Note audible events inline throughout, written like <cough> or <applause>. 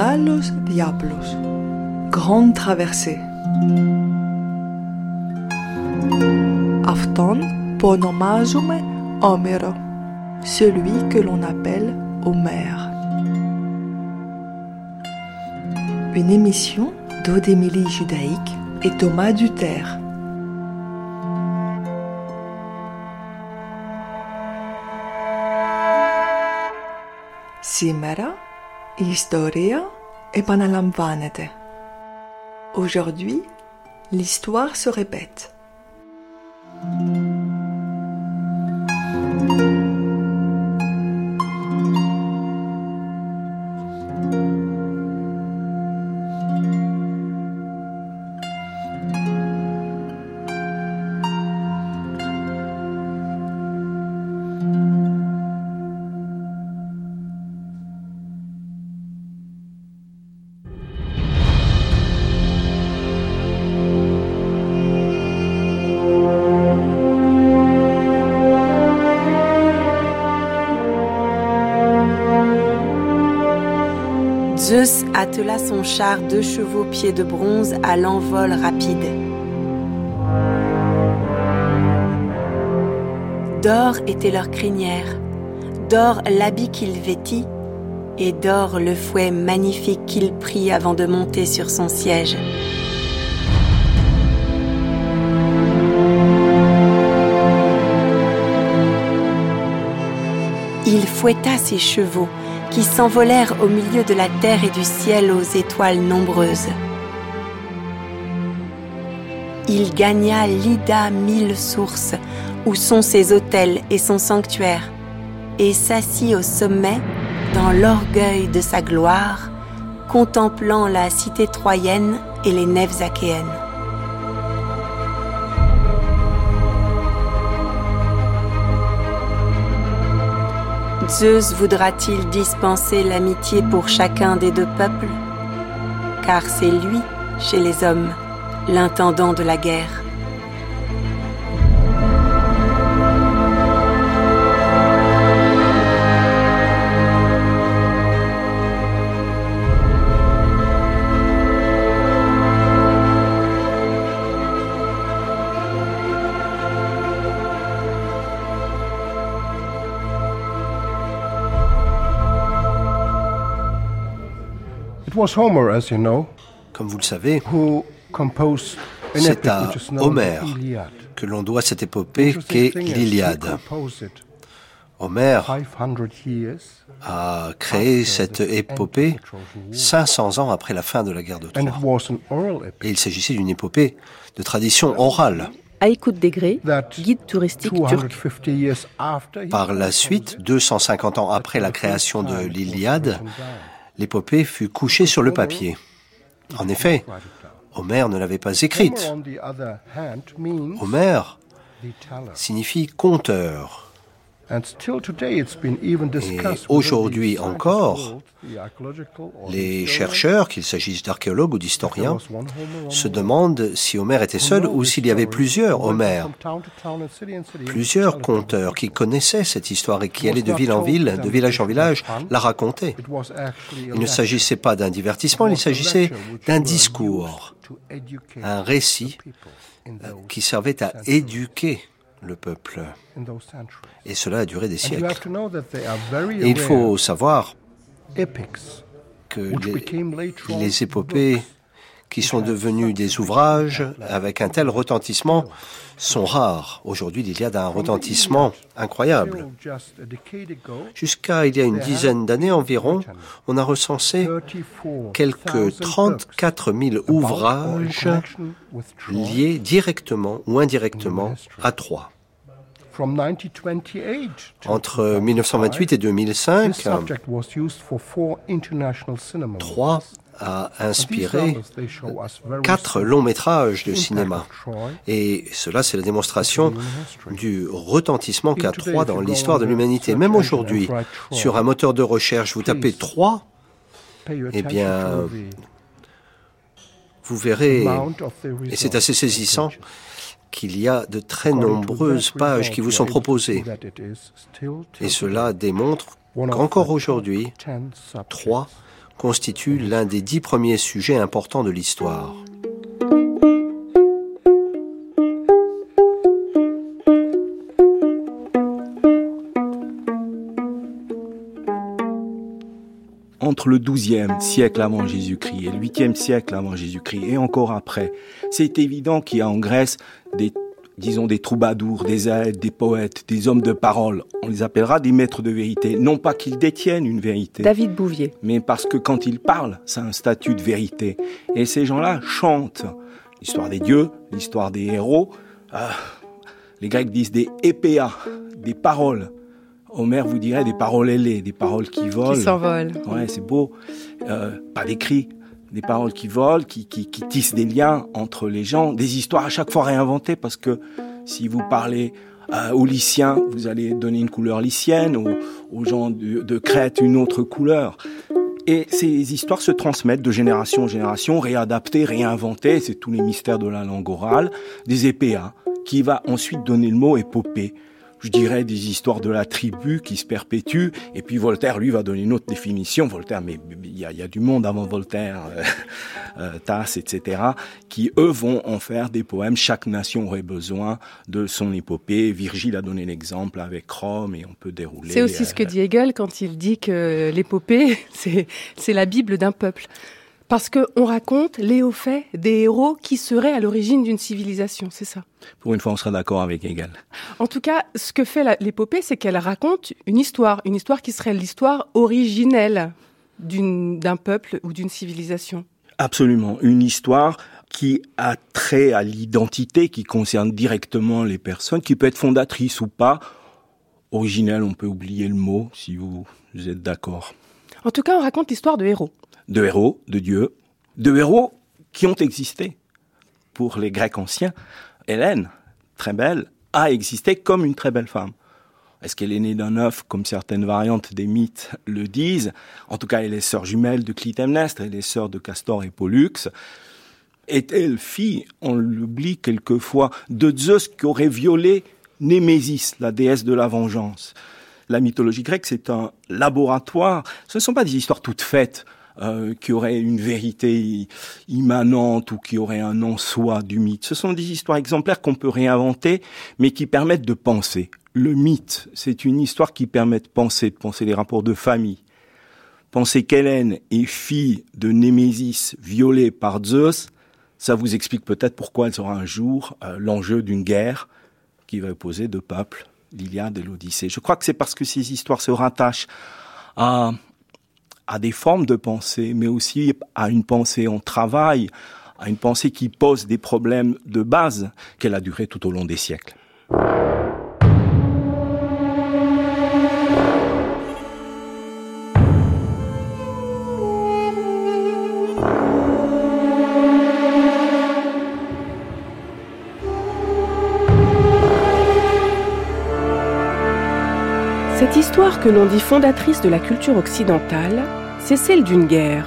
Μεγάλος Διάπλος. Grande traversée. Αυτόν που ονομάζουμε Homero, celui que l'on appelle Homère. Une émission d'Odémilie Judaïque et Thomas Duterre. Σήμερα η ιστορία επαναλαμβάνεται. Aujourd'hui, l'histoire se répète. Son char deux chevaux pieds de bronze à l'envol rapide. D'or était leur crinière, d'or l'habit qu'il vêtit, et d'or le fouet magnifique qu'il prit avant de monter sur son siège. Il fouetta ses chevaux qui s'envolèrent au milieu de la terre et du ciel aux étoiles nombreuses. Il gagna l'Ida mille sources, où sont ses hôtels et son sanctuaire, et s'assit au sommet dans l'orgueil de sa gloire, contemplant la cité troyenne et les nefs achéennes. Zeus voudra-t-il dispenser l'amitié pour chacun des deux peuples? Car c'est lui, chez les hommes, l'intendant de la guerre. Was Homer, as you know, Comme vous le savez, who composed an c'est à Iliad. que l'on doit cette épopée qu'est l'Iliade. composed it Homère 500 years a créé cette épopée 500 ans après la fin de la guerre de Troie. was an oral epic Et il s'agissait d'une épopée de tradition orale. À écoute des grés, that guide touristique turc. 250 years after he Par la suite, it, 250 ans après la création de l'Iliade, l'épopée fut couchée sur le papier. En effet, Homère ne l'avait pas écrite. Homère signifie conteur. Discussed aujourd'hui encore, Les chercheurs, qu'il s'agisse d'archéologues ou d'historiens, Homer, se Homer. demandent si Homère était seul ou s'il y avait plusieurs Homères, plusieurs conteurs qui connaissaient cette histoire et qui allaient de ville en ville, de village en village, la a Il ne s'agissait pas d'un divertissement, il s'agissait d'un discours, un récit those, qui servait à éduquer le peuple. Et cela a duré des siècles. Et il faut savoir que les, les épopées qui sont devenues des ouvrages avec un tel retentissement sont rares. Aujourd'hui, l'Iliade a un retentissement incroyable. Jusqu'à il y a une dizaine d'années environ, on a recensé 34,000 quelques books 34 000 about or in ouvrages liés directement ou indirectement à Troie. From 1928 to Entre 1928 et 2005, This subject was used for four international cinema Troie movies. a inspiré quatre longs métrages de cinéma. Et cela, c'est la démonstration du retentissement qu'a you dans l'histoire de l'humanité. Même aujourd'hui, sur un moteur de recherche, vous tapez your eh bien, vous verrez, et c'est assez saisissant, qu'il y a de très nombreuses pages qui vous sont proposées. Et cela démontre qu'encore aujourd'hui, top 10 subjects Troie constitue l'un des dix premiers sujets importants de l'histoire. Entre le XIIe siècle avant Jésus-Christ et le 8e siècle avant Jésus-Christ et encore après, c'est évident qu'il y a en Grèce des disons des troubadours, des aèdes, des poètes, des hommes de parole. On les appellera des maîtres de vérité. Non pas qu'ils détiennent une vérité. David Bouvier. Mais parce que quand ils parlent, c'est un statut de vérité. Et ces gens-là chantent l'histoire des dieux, l'histoire des héros. Ah, les Grecs disent des épéas, des paroles. Homère vous dirait des paroles ailées, des paroles qui volent. Qui s'envolent. Ouais, c'est beau. Euh, pas des cris, des paroles qui volent, qui, qui, qui, tissent des liens entre les gens, des histoires à chaque fois réinventées, parce que si vous parlez euh, aux Lyciens, vous allez donner une couleur lycienne, aux, aux gens de, de, Crète une autre couleur. Et ces histoires se transmettent de génération en génération, réadaptées, réinventées, c'est tous les mystères de la langue orale, des épéas, qui va ensuite donner le mot épopée je dirais, des histoires de la tribu qui se perpétuent. Et puis Voltaire, lui, va donner une autre définition. Voltaire, mais il y a, y a, du monde avant Voltaire, euh, <laughs> euh, Tasse, etc., qui, eux, vont en faire des poèmes. Chaque nation aurait besoin de son épopée. Virgile a donné l'exemple avec Rome et on peut dérouler. C'est aussi euh, ce que dit Hegel quand il dit que l'épopée, <laughs> c'est la Bible d'un peuple. Parce qu'on raconte les hauts faits des héros qui seraient à l'origine d'une civilisation, c'est ça? Pour une fois, on sera d'accord avec Hegel. En tout cas, ce que fait l'épopée, c'est qu'elle raconte une histoire, une histoire qui serait l'histoire originelle d'un peuple ou d'une civilisation. Absolument, une histoire qui a trait à l'identité, qui concerne directement les personnes, qui peut être fondatrice ou pas. Originelle, on peut oublier le mot, si vous êtes d'accord. En tout cas, on raconte l'histoire de héros de héros, de dieux, de héros qui ont existé. Pour les Grecs anciens, Hélène, très belle, a existé comme une très belle femme. Est-ce qu'elle est née d'un œuf, comme certaines variantes des mythes le disent? En tout cas, elle est sœur jumelle de Clytemnestre, elle est sœur de Castor et Pollux. Est-elle fille, on l'oublie quelquefois, de Zeus qui aurait violé Némésis, la déesse de la vengeance La mythologie grecque, c'est un laboratoire. Ce ne sont pas des histoires toutes faites euh, qui aurait une vérité immanente ou qui aurait un en soi du mythe. Ce sont des histoires exemplaires qu'on peut réinventer, mais qui permettent de penser. Le mythe, c'est une histoire qui permet de penser, de penser les rapports de famille. Penser qu'Hélène est fille de Némésis violée par Zeus, ça vous explique peut-être pourquoi elle sera un jour euh, l'enjeu d'une guerre qui va opposer deux peuples, l'Iliade et l'Odyssée. Je crois que c'est parce que ces histoires se rattachent à à des formes de pensée, mais aussi à une pensée en travail, à une pensée qui pose des problèmes de base qu'elle a duré tout au long des siècles. Cette histoire que l'on dit fondatrice de la culture occidentale c'est celle d'une guerre,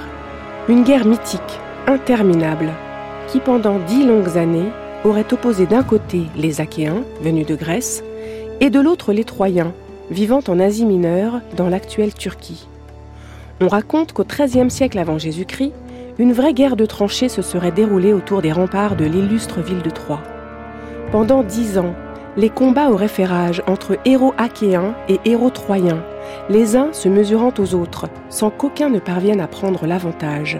une guerre mythique, interminable, qui pendant dix longues années aurait opposé d'un côté les Achéens, venus de Grèce, et de l'autre les Troyens, vivant en Asie mineure, dans l'actuelle Turquie. On raconte qu'au XIIIe siècle avant Jésus-Christ, une vraie guerre de tranchées se serait déroulée autour des remparts de l'illustre ville de Troie. Pendant dix ans, les combats auraient fait rage entre héros achéens et héros troyens, les uns se mesurant aux autres, sans qu'aucun ne parvienne à prendre l'avantage.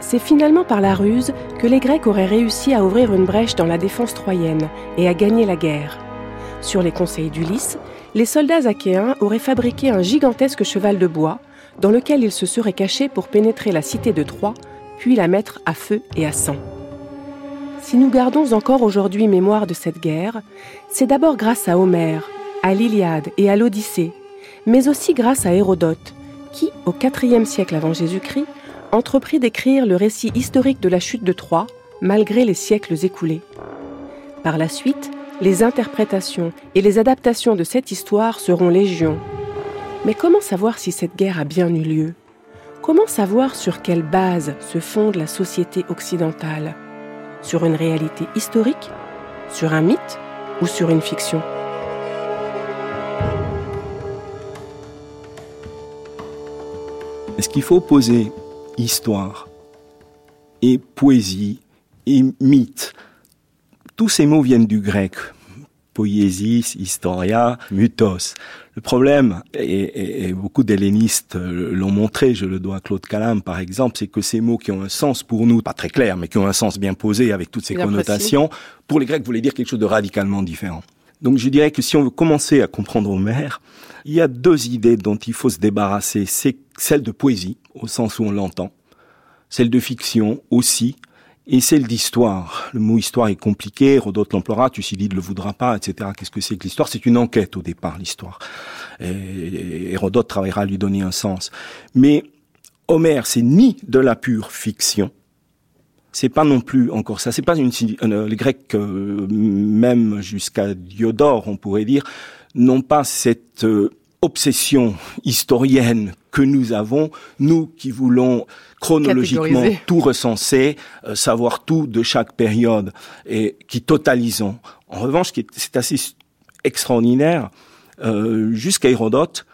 C'est finalement par la ruse que les Grecs auraient réussi à ouvrir une brèche dans la défense troyenne et à gagner la guerre. Sur les conseils d'Ulysse, les soldats achéens auraient fabriqué un gigantesque cheval de bois dans lequel ils se seraient cachés pour pénétrer la cité de Troie, puis la mettre à feu et à sang. Si nous gardons encore aujourd'hui mémoire de cette guerre, c'est d'abord grâce à Homère, à l'Iliade et à l'Odyssée mais aussi grâce à Hérodote, qui, au IVe siècle avant Jésus-Christ, entreprit d'écrire le récit historique de la chute de Troie, malgré les siècles écoulés. Par la suite, les interprétations et les adaptations de cette histoire seront légion. Mais comment savoir si cette guerre a bien eu lieu? Comment savoir sur quelle base se fonde la société occidentale? Sur une réalité historique Sur un mythe Ou sur une fiction Est-ce qu'il faut poser histoire et poésie et mythe? Tous ces mots viennent du grec. Poiesis, historia, mythos. Le problème, et, beaucoup d'hellénistes l'ont montré, je le dois à Claude Calam par exemple, c'est que ces mots qui ont un sens pour nous, pas très clair, mais qui ont un sens bien posé avec toutes ces connotations, pour les Grecs voulaient dire quelque chose de radicalement différent. Donc je dirais que si on veut commencer à comprendre Homère, il y a deux idées dont il faut se débarrasser. C'est celle de poésie, au sens où on l'entend, celle de fiction aussi, et celle d'histoire. Le mot histoire est compliqué, Hérodote l'emploiera, Thucydide le voudra pas, etc. Qu'est-ce que c'est que l'histoire? C'est une enquête au départ, l'histoire. Et Hérodote travaillera à lui donner un sens. Mais Homère, c'est ni de la pure fiction, c'est pas non plus encore ça. C'est pas une euh, les Grecs euh, même jusqu'à Diodore, on pourrait dire, n'ont pas cette euh, obsession historienne que nous avons, nous qui voulons chronologiquement tout recenser, savoir tout de chaque période et qui totalisons. En revanche, c'est assez extraordinaire, jusqu'à Hérodote,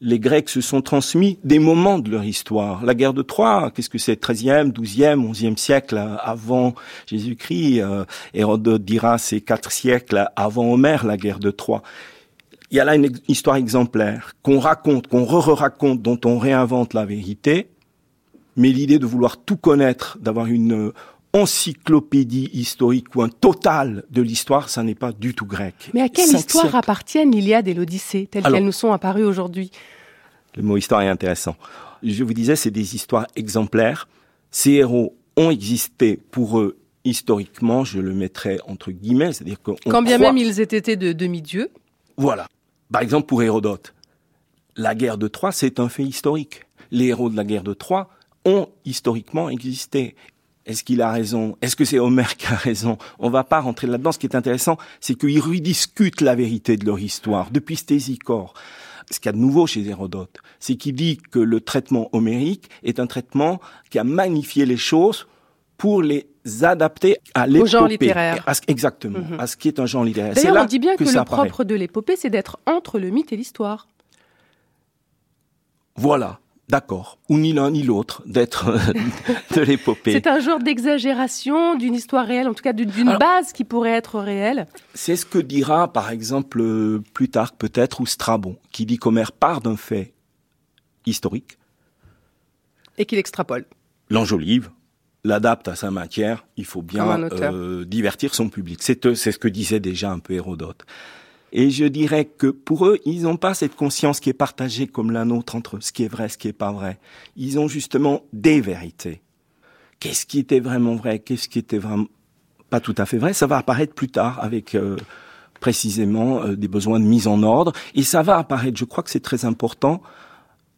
les Grecs se sont transmis des moments de leur histoire. La guerre de Troie, qu'est-ce que c'est 13e, 12e, 11e siècle avant Jésus-Christ euh, Hérodote dira c'est quatre siècles avant Homère, la guerre de Troie. Il y a là une histoire exemplaire qu'on raconte, qu'on re-raconte, dont on réinvente la vérité. Mais l'idée de vouloir tout connaître, d'avoir une encyclopédie historique ou un total de l'histoire, ça n'est pas du tout grec. Mais à quelle histoire appartiennent l'Iliade et l'Odyssée, telles qu'elles nous sont apparues aujourd'hui? Le mot histoire est intéressant. Je vous disais, c'est des histoires exemplaires. Ces héros ont existé pour eux historiquement, je le mettrais entre guillemets, c'est-à-dire qu'on Quand bien même ils aient été de demi-dieux. Voilà. Par exemple, pour Hérodote, la guerre de Troie, c'est un fait historique. Les héros de la guerre de Troie ont historiquement existé. Est-ce qu'il a raison? Est-ce que c'est Homère qui a raison? On va pas rentrer là-dedans. Ce qui est intéressant, c'est qu'ils rediscutent la vérité de leur histoire depuis Stésicore. Ce qu'il y a de nouveau chez Hérodote, c'est qu'il dit que le traitement homérique est un traitement qui a magnifié les choses pour les adapter à l'épopée. Au genre littéraire. exactement, mhm. à ce qui est un genre littéraire. D'ailleurs, on dit bien que, le propre de l'épopée, c'est d'être entre le mythe et l'histoire. Voilà. D'accord, ou ni l'un ni l'autre d'être euh, <laughs> de l'épopée. C'est un genre d'exagération d'une histoire réelle, en tout cas d'une base qui pourrait être réelle. C'est ce que dira par exemple euh, Plutarque peut-être ou Strabon, qui dit qu'Homère part d'un fait historique. Et qu'il extrapole. L'enjolive, l'adapte à sa matière, il faut bien euh, divertir son public. C'est ce que disait déjà un peu Hérodote. Et je dirais que pour eux, ils n'ont pas cette conscience qui est partagée comme la nôtre entre ce qui est vrai, ce qui est pas vrai. Ils ont justement des vérités. Qu'est-ce qui était vraiment vrai, qu'est-ce qui était vraiment pas tout à fait vrai, ça va apparaître plus tard avec euh, précisément euh, des besoins de mise en ordre. Et ça va apparaître, je crois que c'est très important,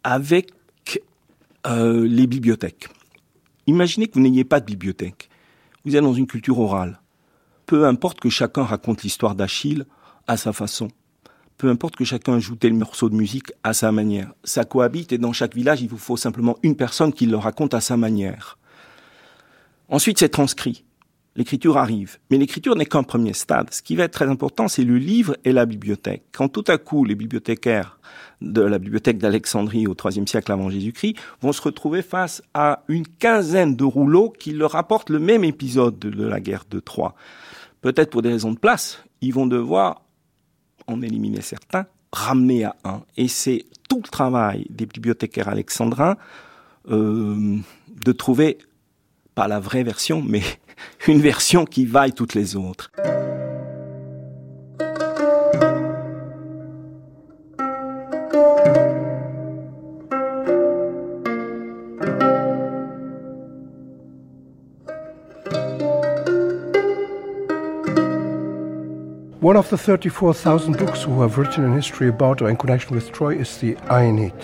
avec euh, les bibliothèques. Imaginez que vous n'ayez pas de bibliothèque. Vous êtes dans une culture orale. Peu importe que chacun raconte l'histoire d'Achille, à sa façon. Peu importe que chacun ajoute le morceau de musique à sa manière. Ça cohabite et dans chaque village, il vous faut simplement une personne qui le raconte à sa manière. Ensuite, c'est transcrit. L'écriture arrive. Mais l'écriture n'est qu'un premier stade. Ce qui va être très important, c'est le livre et la bibliothèque. Quand tout à coup, les bibliothécaires de la bibliothèque d'Alexandrie au IIIe siècle avant Jésus-Christ vont se retrouver face à une quinzaine de rouleaux qui leur rapportent le même épisode de la guerre de Troie. Peut-être pour des raisons de place, ils vont devoir en éliminer certains, ramener à un. Et c'est tout le travail des bibliothécaires alexandrins euh, de trouver, pas la vraie version, mais une version qui vaille toutes les autres. One of the 34,000 books who have written in history about or in connection with Troy is the Aeneid.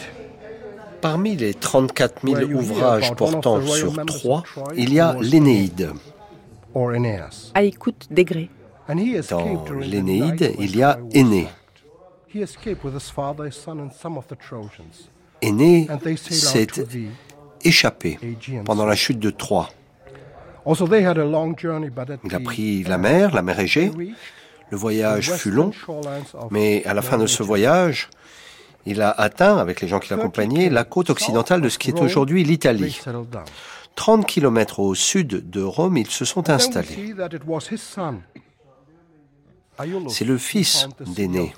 Parmi les 34 000 ouvrages portant sur Troie, il y a l'Énéide. À écoute degré. Dans l'Énéide, il y a Énée. Énée s'est échappé pendant la chute de Troie. Il a pris la mer, la mer Égée, le voyage fut long, mais à la fin de ce voyage, Il a atteint, avec les gens qui l'accompagnaient, la côte occidentale de ce qui est aujourd'hui l'Italie. 30 kilomètres au sud de Rome, ils se sont installés. C'est le fils d'aîné,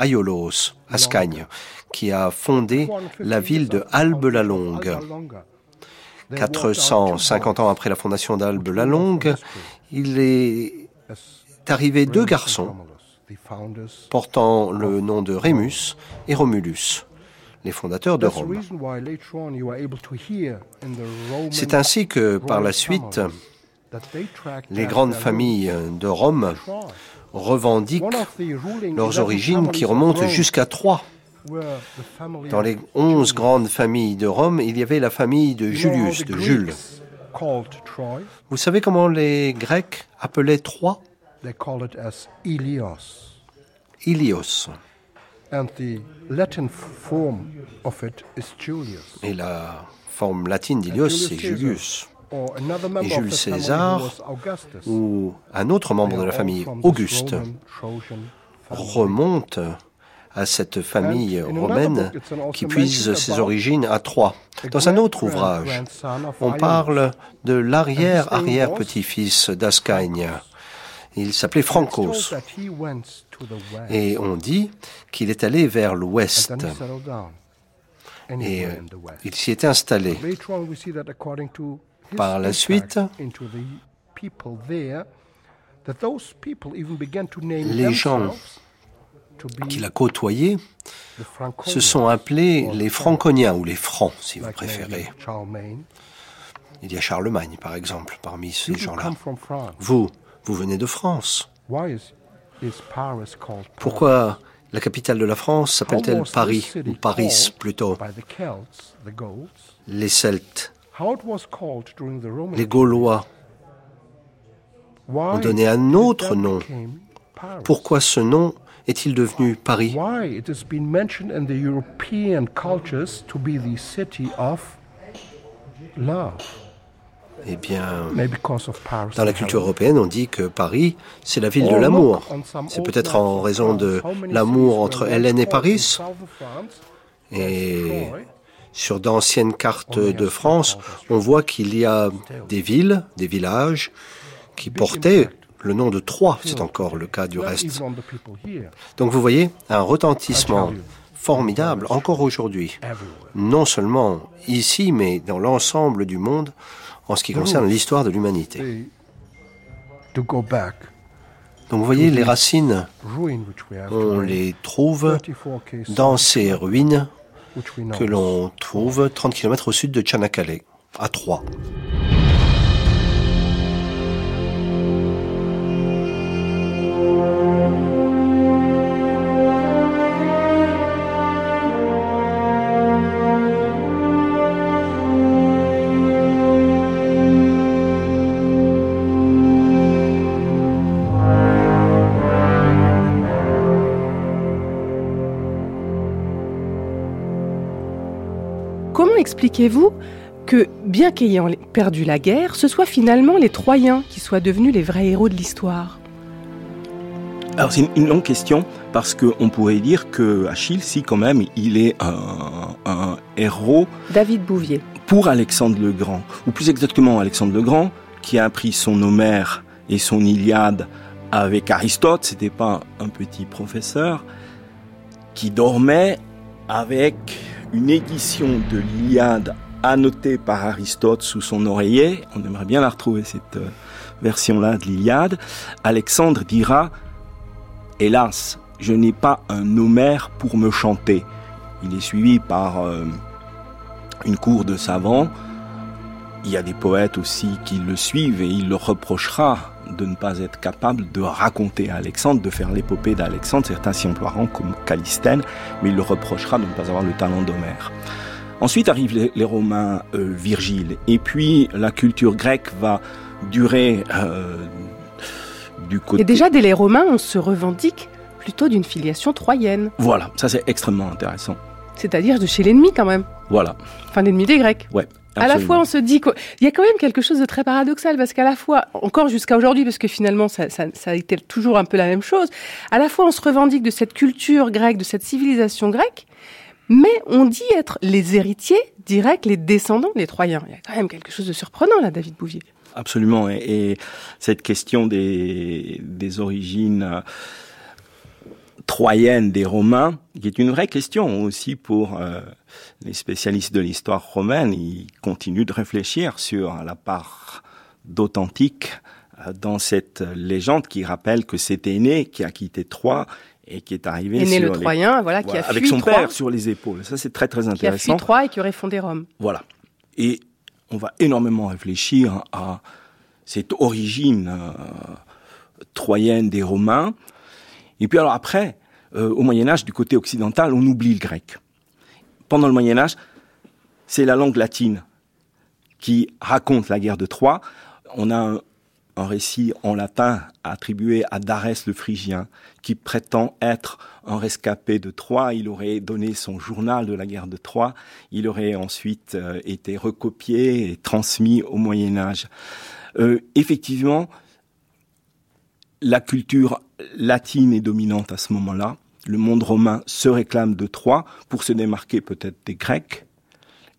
Aiolos Ascagne, qui a fondé la ville de Albe-la-Longue. 450 ans après la fondation d'Albe-la-Longue, il est arrivé deux garçons portant le nom de Rémus et Romulus, les fondateurs de Rome. C'est ainsi que, par la suite, les grandes familles de Rome revendiquent leurs origines qui remontent jusqu'à Troie. Dans les onze grandes familles de Rome, il y avait la famille de Julius, de Jules. Vous savez comment les Grecs appelaient Troie? Ilios. Et la forme latine d'Ilios, c'est Julius. Et Jules César, ou un autre membre de la famille, Auguste, remonte à cette famille romaine qui puise ses origines à Troie. Dans un autre ouvrage, on parle de l'arrière-arrière-petit-fils d'Ascagne. Il s'appelait Francos. Et on dit qu'il est allé vers l'ouest. Et euh, il s'y est installé. Par la suite, les gens qu'il a côtoyés se sont appelés les Franconiens ou les Francs, si vous préférez. Il y a Charlemagne, par exemple, parmi ces gens-là. Vous, vous venez de France. Pourquoi la capitale de la France s'appelle-t-elle Paris ou Paris plutôt Les Celtes, les Gaulois. Ont donné un autre nom. Pourquoi ce nom est-il devenu Paris? Eh bien, dans la culture européenne, on dit que Paris, c'est la ville de l'amour. C'est peut-être en raison de l'amour entre Hélène et Paris. Et sur d'anciennes cartes de France, on voit qu'il y a des villes, des villages qui portaient le nom de Troyes. C'est encore le cas du reste. Donc vous voyez, un retentissement formidable encore aujourd'hui, non seulement ici, mais dans l'ensemble du monde, en ce qui concerne l'histoire de l'humanité. Donc vous voyez, les racines, on les trouve dans ces ruines que l'on trouve 30 km au sud de Tchanakale, à Troyes. Expliquez-vous que, bien qu'ayant perdu la guerre, ce soit finalement les Troyens qui soient devenus les vrais héros de l'histoire? Alors c'est une longue question parce qu'on pourrait dire que Achille, si quand même, il est un, héros. David Bouvier. Pour Alexandre le Grand, ou plus exactement Alexandre le Grand, qui a appris son Homère et son Iliade avec Aristote, c'était pas un petit professeur, qui dormait avec une édition de l'Iliade annotée par Aristote sous son oreiller. On aimerait bien la retrouver, cette euh, version-là de l'Iliade. Alexandre dira, hélas, je n'ai pas un Homère pour me chanter. Il est suivi par euh, une cour de savants. Il y a des poètes aussi qui le suivent et il le reprochera de ne pas être capable de raconter à Alexandre, de faire l'épopée d'Alexandre. Certains s'y emploieront comme Calistène, mais il le reprochera de ne pas avoir le talent d'Homère. Ensuite arrivent les, Romains euh, Virgile, et puis la culture grecque va durer euh, du côté... Et déjà, dès les Romains, on se revendique plutôt d'une filiation troyenne. Voilà, ça c'est extrêmement intéressant. C'est-à-dire de chez l'ennemi quand même. Voilà. Enfin, l'ennemi des Grecs. Ouais. À la fois, on se dit qu'il y a quand même quelque chose de très paradoxal, parce qu'à la fois, encore jusqu'à aujourd'hui, parce que finalement, ça, ça, ça, a été toujours un peu la même chose, à la fois, on se revendique de cette culture grecque, de cette civilisation grecque, mais on dit être les héritiers directs, les descendants des Troyens. Il y a quand même quelque chose de surprenant là, David Bouvier. Absolument. Et, cette question des, des origines euh, troyennes des Romains, qui est une vraie question aussi pour euh, les spécialistes de l'histoire romaine. Ils continuent de réfléchir sur la part d'authentique euh, dans cette légende qui rappelle que c'est Aîné qui a quitté Troie et qui est arrivé Aîné le Troyen, voilà, qui a avec son père sur les épaules. Ça, c'est très très intéressant. Qui a fui Troie et qui aurait fondé Rome. Voilà. Et on va énormément réfléchir à cette origine euh, troyenne des Romains. Et puis alors après, euh, au Moyen Âge, du côté occidental, on oublie le grec. Pendant le Moyen Âge, c'est la langue latine qui raconte la guerre de Troie. On a un, récit en latin attribué à Darès le Phrygien, qui prétend être un rescapé de Troie. Il aurait donné son journal de la guerre de Troie. Il aurait ensuite euh, été recopié et transmis au Moyen Âge. Euh, effectivement, la culture latine est dominante à ce moment-là. Le monde romain se réclame de Troie pour se démarquer peut-être des Grecs.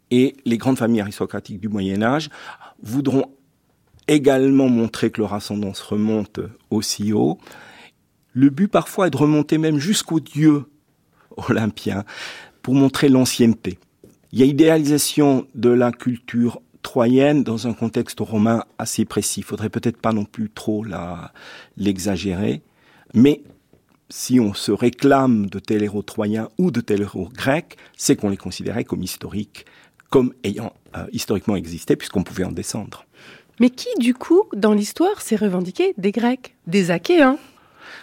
Et les grandes familles aristocratiques du Moyen Âge voudront également montrer que leur ascendance remonte aussi haut. Le but parfois est de remonter même jusqu'aux dieux olympiens pour montrer l'ancienneté. Il y a idéalisation de la culture troyenne dans un contexte romain assez précis. Il faudrait peut-être pas non plus trop l'exagérer, mais si on se réclame de tel héros troyen ou de tel héros grec, c'est qu'on les considérait comme historiques, comme ayant euh, historiquement existé, puisqu'on pouvait en descendre. Mais qui, du coup, dans l'histoire, s'est revendiqué des Grecs, des Achéens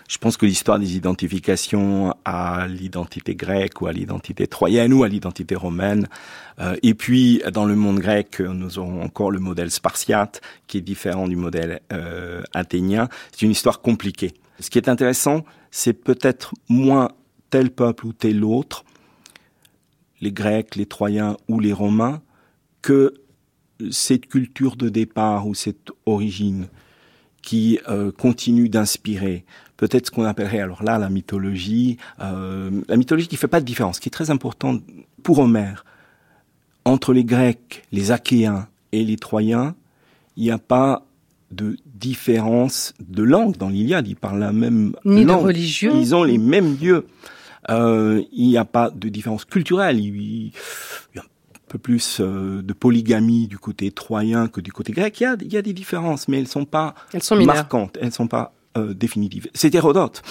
je pense que l'histoire des identifications à l'identité grecque ou à l'identité troyenne ou à l'identité romaine, euh, et puis dans le monde grec, nous aurons encore le modèle spartiate qui est différent du modèle euh, athénien. C'est une histoire compliquée. Ce qui est intéressant, c'est peut-être moins tel peuple ou tel autre, les Grecs, les Troyens ou les Romains, que cette culture de départ ou cette origine qui euh, continue d'inspirer peut-être ce qu'on appellerait alors là la mythologie, euh, la mythologie qui fait pas de différence, qui est très importante pour Homère. Entre les Grecs, les Achéens et les Troyens, il n'y a pas de différence de langue dans l'Iliade. Ils parlent la même Ni langue. de religion. Ils ont les mêmes lieux. Euh, il n'y a pas de différence culturelle. Il, y a un peu plus euh, de polygamie du côté troyen que du côté grec. Il y a, il y a des différences, mais elles sont pas Elles sont marquantes. Elles sont pas euh, définitive. C'est Hérodote.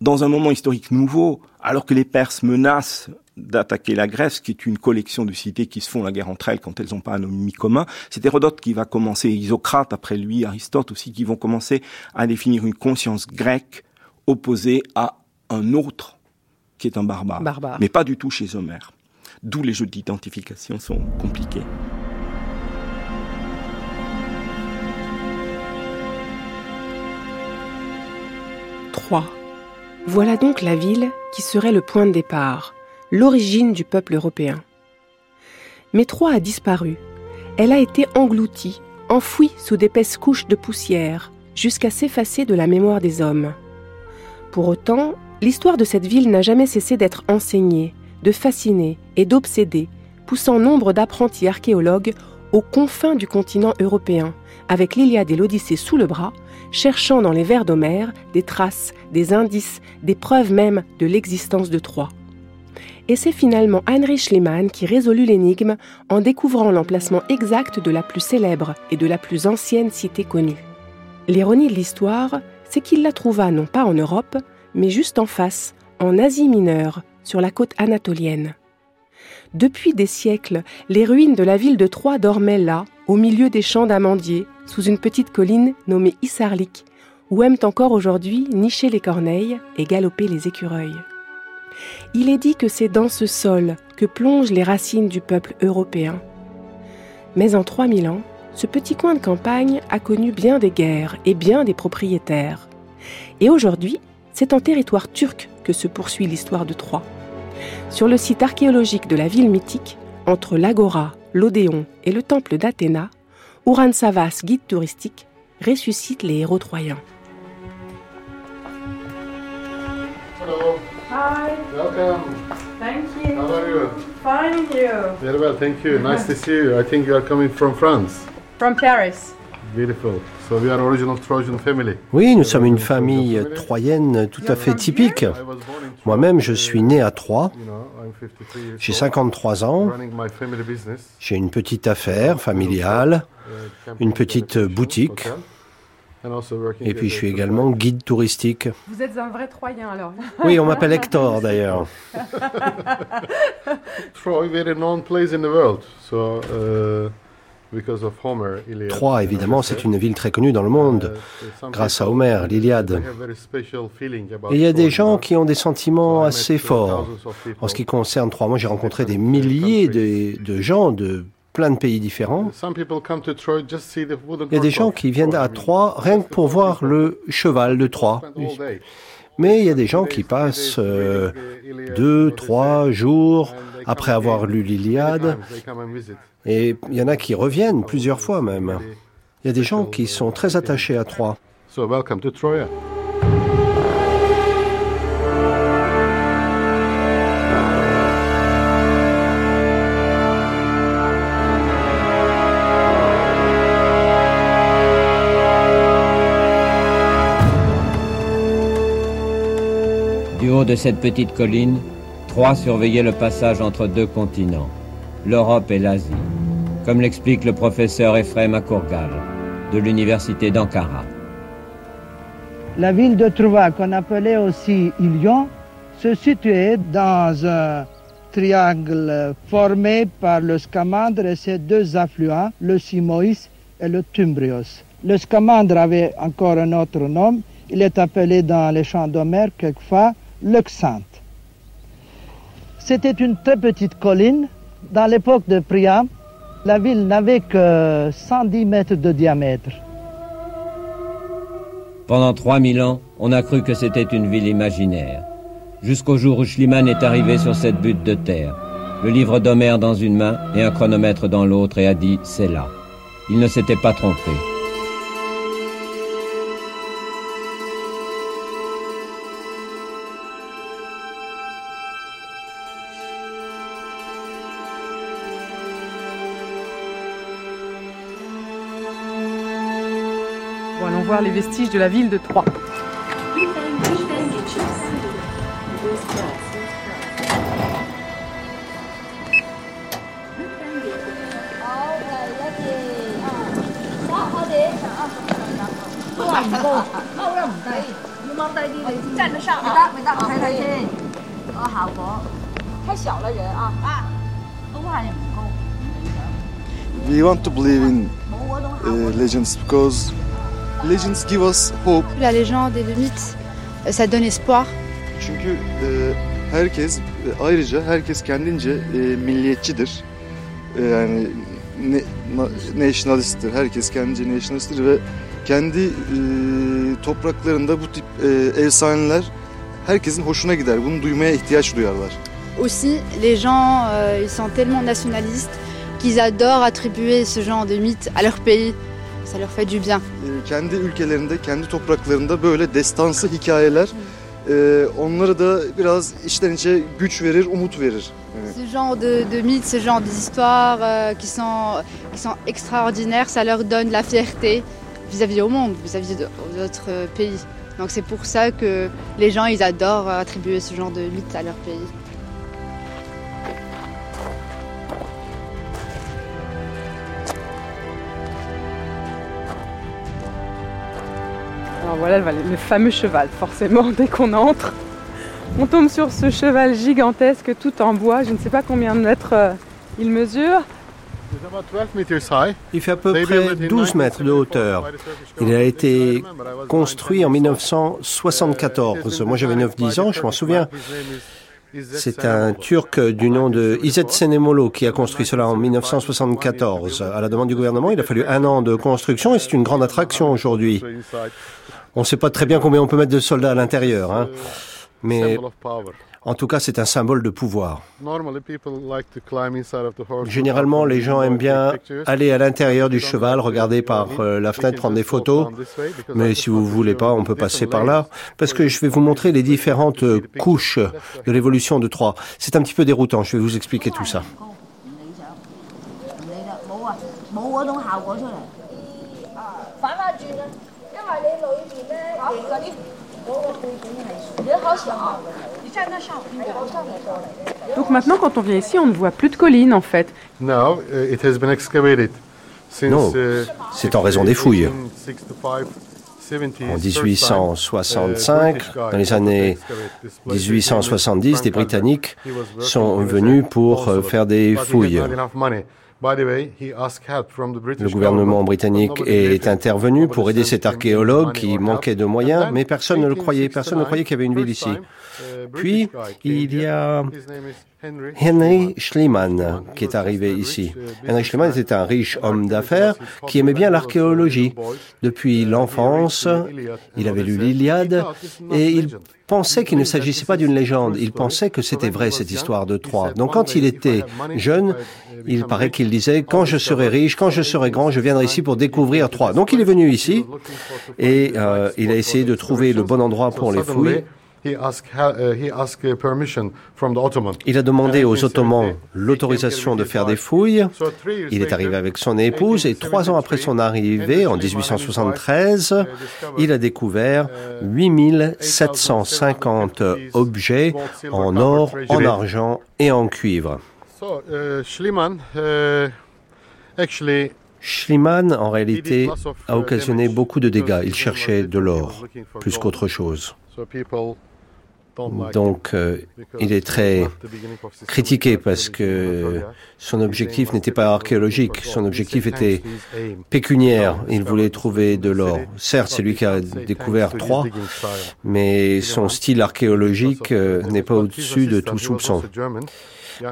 Dans un moment historique nouveau, alors que les Perses menacent d'attaquer la Grèce, qui est une collection de cités qui se font la guerre entre elles quand elles n'ont pas un ennemi commun, c'est Hérodote qui va commencer, Isocrate après lui, Aristote aussi, qui vont commencer à définir une conscience grecque opposée à un autre qui est un barbare. Barbare. Mais pas du tout chez Homère. D'où les jeux d'identification sont compliqués. Troie. Voilà donc la ville qui serait le point de départ, l'origine du peuple européen. Mais Troie a disparu. Elle a été engloutie, enfouie sous d'épaisses couches de poussière, jusqu'à s'effacer de la mémoire des hommes. Pour autant, l'histoire de cette ville n'a jamais cessé d'être enseignée, de fasciner et d'obséder, poussant nombre d'apprentis archéologues aux confins du continent européen, avec l'Iliade et l'Odyssée sous le bras, cherchant dans les vers d'Homère des traces, des indices, des preuves même de l'existence de Troie. Et c'est finalement Heinrich Schliemann qui résolut l'énigme en découvrant l'emplacement exact de la plus célèbre et de la plus ancienne cité connue. L'ironie de l'histoire, c'est qu'il la trouva non pas en Europe, mais juste en face, en Asie mineure, sur la côte anatolienne. Depuis des siècles, les ruines de la ville de Troie dormaient là, au milieu des champs d'amandiers, sous une petite colline nommée Issarlik, où aiment encore aujourd'hui nicher les corneilles et galoper les écureuils. Il est dit que c'est dans ce sol que plongent les racines du peuple européen. Mais en 3000 ans, ce petit coin de campagne a connu bien des guerres et bien des propriétaires. Et aujourd'hui, c'est en territoire turc que se poursuit l'histoire de Troie. Sur le site archéologique de la ville mythique, entre l'Agora, l'Odéon et le temple d'Athéna, Ouran Savas, guide touristique, ressuscite les héros troyens. Hello. Hi. Welcome. Thank you. How are you? Fine, you? Very well, thank you. Nice to see you. I think you are coming from France. From Paris. Beautiful. So we are original Trojan family. Oui, nous sommes une famille troyenne tout à fait typique. Moi-même, je suis né à Troyes. You know, I'm 53 years J'ai old, 53 ans. running my family business. J'ai une petite affaire familiale, une petite boutique. hotel, and also working Et as puis a je suis également guide touristique. Vous êtes un vrai Troyen alors. Oui, on m'appelle Hector d'ailleurs. <laughs> Troy, very known place in the world. So, uh, because of Homer, Iliad, Troyes, évidemment, c'est une ville très connue dans le monde, Uh, grâce à uh, l'Iliade. Et il y a des gens qui ont des sentiments I met, assez forts. thousands of people. En ce qui concerne Troyes, moi j'ai rencontré des milliers de, de gens de plein de pays différents. Some people come to Troy just see the wooden Il y a des gens of qui viennent à Troyes rien que pour voir le cheval de Troyes. Mais il y a des gens qui passent euh, deux, trois jours après avoir lu l'Iliade. Et il y en a qui reviennent plusieurs fois même. Il y a des gens qui sont très attachés à Troyes. Haut de cette petite colline, Troyes surveillait le passage entre deux continents, l'Europe et l'Asie, comme l'explique le professeur Ephraim Akourgal de l'université d'Ankara. La ville de Troyes, qu'on appelait aussi Ilion, se situait dans un triangle formé par le Scamandre et ses deux affluents, le Simois et le Tumbrios. Le Scamandre avait encore un autre nom, il est appelé dans les chants d'Homère quelquefois l'Oxanthe. C'était une très petite colline. Dans l'époque de Priam, la ville n'avait que 110 mètres de diamètre. Pendant 3000 ans, on a cru que c'était une ville imaginaire. Jusqu'au jour où Schliemann est arrivé sur cette butte de terre, le livre d'Homère dans une main et un chronomètre dans l'autre et a dit c'est là. Il ne s'était pas trompé. Voir les vestiges de la ville de Troyes. We want to believe in uh, legends because legends give us hope. La légende et le mythe, euh, ça donne espoir. Çünkü e, herkes e, ayrıca herkes kendince e, milliyetçidir. E, yani ne, na- nationalisttir. Herkes kendince nationalisttir ve kendi e, topraklarında bu tip e, efsaneler herkesin hoşuna gider. Bunu duymaya ihtiyaç duyarlar. Aussi, les gens, euh, ils sont tellement nationalistes qu'ils adorent attribuer ce genre de mythe à leur pays. Ça leur fait du bien. Kendi ülkelerinde, kendi topraklarında böyle destansı hikayeler onlara da biraz içten içe güç verir, umut verir. Evet. Ce genre de, de mythes, ce genre d'histoires euh, qui, sont, qui sont extraordinaires, ça leur donne la fierté vis-à-vis au monde, vis-à-vis de- d'autres euh, pays. Donc c'est pour ça que les gens, ils adorent attribuer ce genre de mythe à leur pays. Alors voilà le fameux cheval, forcément, <laughs> dès qu'on entre. On tombe sur ce cheval gigantesque tout en bois. Je ne sais pas combien de mètres euh, il mesure. It's about 12 meters high. Il fait à peu près built it in 12 mètres de 1974 hauteur. Il a été construit en 1974. 1974. Moi j'avais 9-10 ans, je m'en souviens. C'est C'est un Turc du nom de Izzet Senemolo qui a construit cela en 1974. À la demande du gouvernement, il a fallu un an de construction et c'est une grande attraction aujourd'hui. On ne sait pas très bien combien on peut mettre de soldats à l'intérieur. hein. Mais En tout cas, c'est un symbole de pouvoir. Généralement, les gens aiment bien aller à l'intérieur du cheval, regarder par euh, la fenêtre, prendre des photos. Mais si vous voulez pas, on peut passer par là. Parce que je vais vous montrer les différentes euh, couches de l'évolution de Troie. C'est un petit peu déroutant. Je vais vous expliquer tout ça. Donc maintenant, quand on vient ici, on ne voit plus de collines en fait. Non, c'est en raison des fouilles. En 1865, dans les années 1870, des Britanniques sont venus pour euh, faire des fouilles. Le gouvernement britannique est intervenu pour aider cet archéologue qui manquait de moyens, mais personne ne le croyait. Personne ne croyait qu'il y avait une ville ici. Puis, il y a Henry Schliemann qui est arrivé ici. Henry Schliemann était un riche homme d'affaires qui aimait bien l'archéologie. Depuis l'enfance, il avait lu l'Iliade et il pensait qu'il ne s'agissait pas d'une légende. Il pensait que c'était vrai cette histoire de Troie. Donc quand il était jeune, il paraît qu'il disait quand je serai riche, quand je serai grand, je viendrai ici pour découvrir Troie. Donc il est venu ici et euh, il a essayé de trouver le bon endroit pour les fouilles. Uh, il a demandé aux Ottomans l'autorisation de faire des fouilles. Il est arrivé avec son épouse et trois ans après son arrivée, en 1873, il a découvert 8750 objets en or, en argent et en cuivre. Uh, uh, Schliemann, en réalité, a occasionné beaucoup de dégâts. Il cherchait de l'or plus qu'autre chose. Donc, euh, il est très critiqué parce que son objectif n'était pas archéologique, son objectif était pécuniaire. Il voulait trouver de l'or. Certes, c'est lui qui a découvert Troie, mais son style archéologique euh, n'est pas au-dessus de tout soupçon.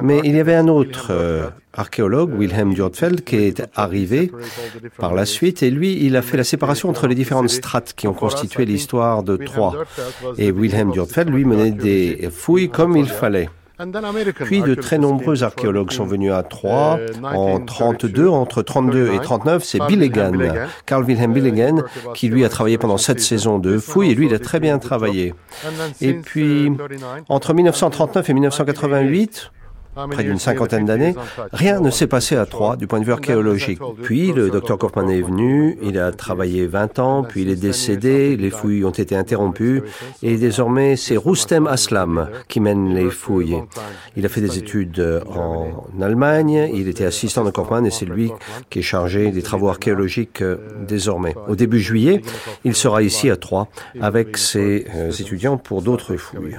Mais il y avait un autre euh, archéologue, Wilhelm Dürtfeld, qui est arrivé par la suite et lui, il a fait la séparation entre les différentes strates qui ont constitué l'histoire de Troie. Et Wilhelm Dürtfeld, lui, menait des fouilles comme il fallait. Puis de très nombreux archéologues sont venus à Troie en 32, entre 32 et 39, c'est Billegen, Carl Wilhelm Billegen, qui lui a travaillé pendant sept saisons de fouilles et lui il a très bien travaillé. Et puis entre 1939 et 1988, près d'une cinquantaine d'années, rien ne s'est passé à Troyes du point de vue archéologique. Puis le docteur Kaufmann est venu, il a travaillé 20 ans, puis il est décédé, les fouilles ont été interrompues, et désormais c'est Roustem Aslam qui mène les fouilles. Il a fait des études en Allemagne, il était assistant de Kaufmann et c'est lui qui est chargé des travaux archéologiques euh, désormais. Au début juillet, il sera ici à Troyes avec ses euh, étudiants pour d'autres fouilles.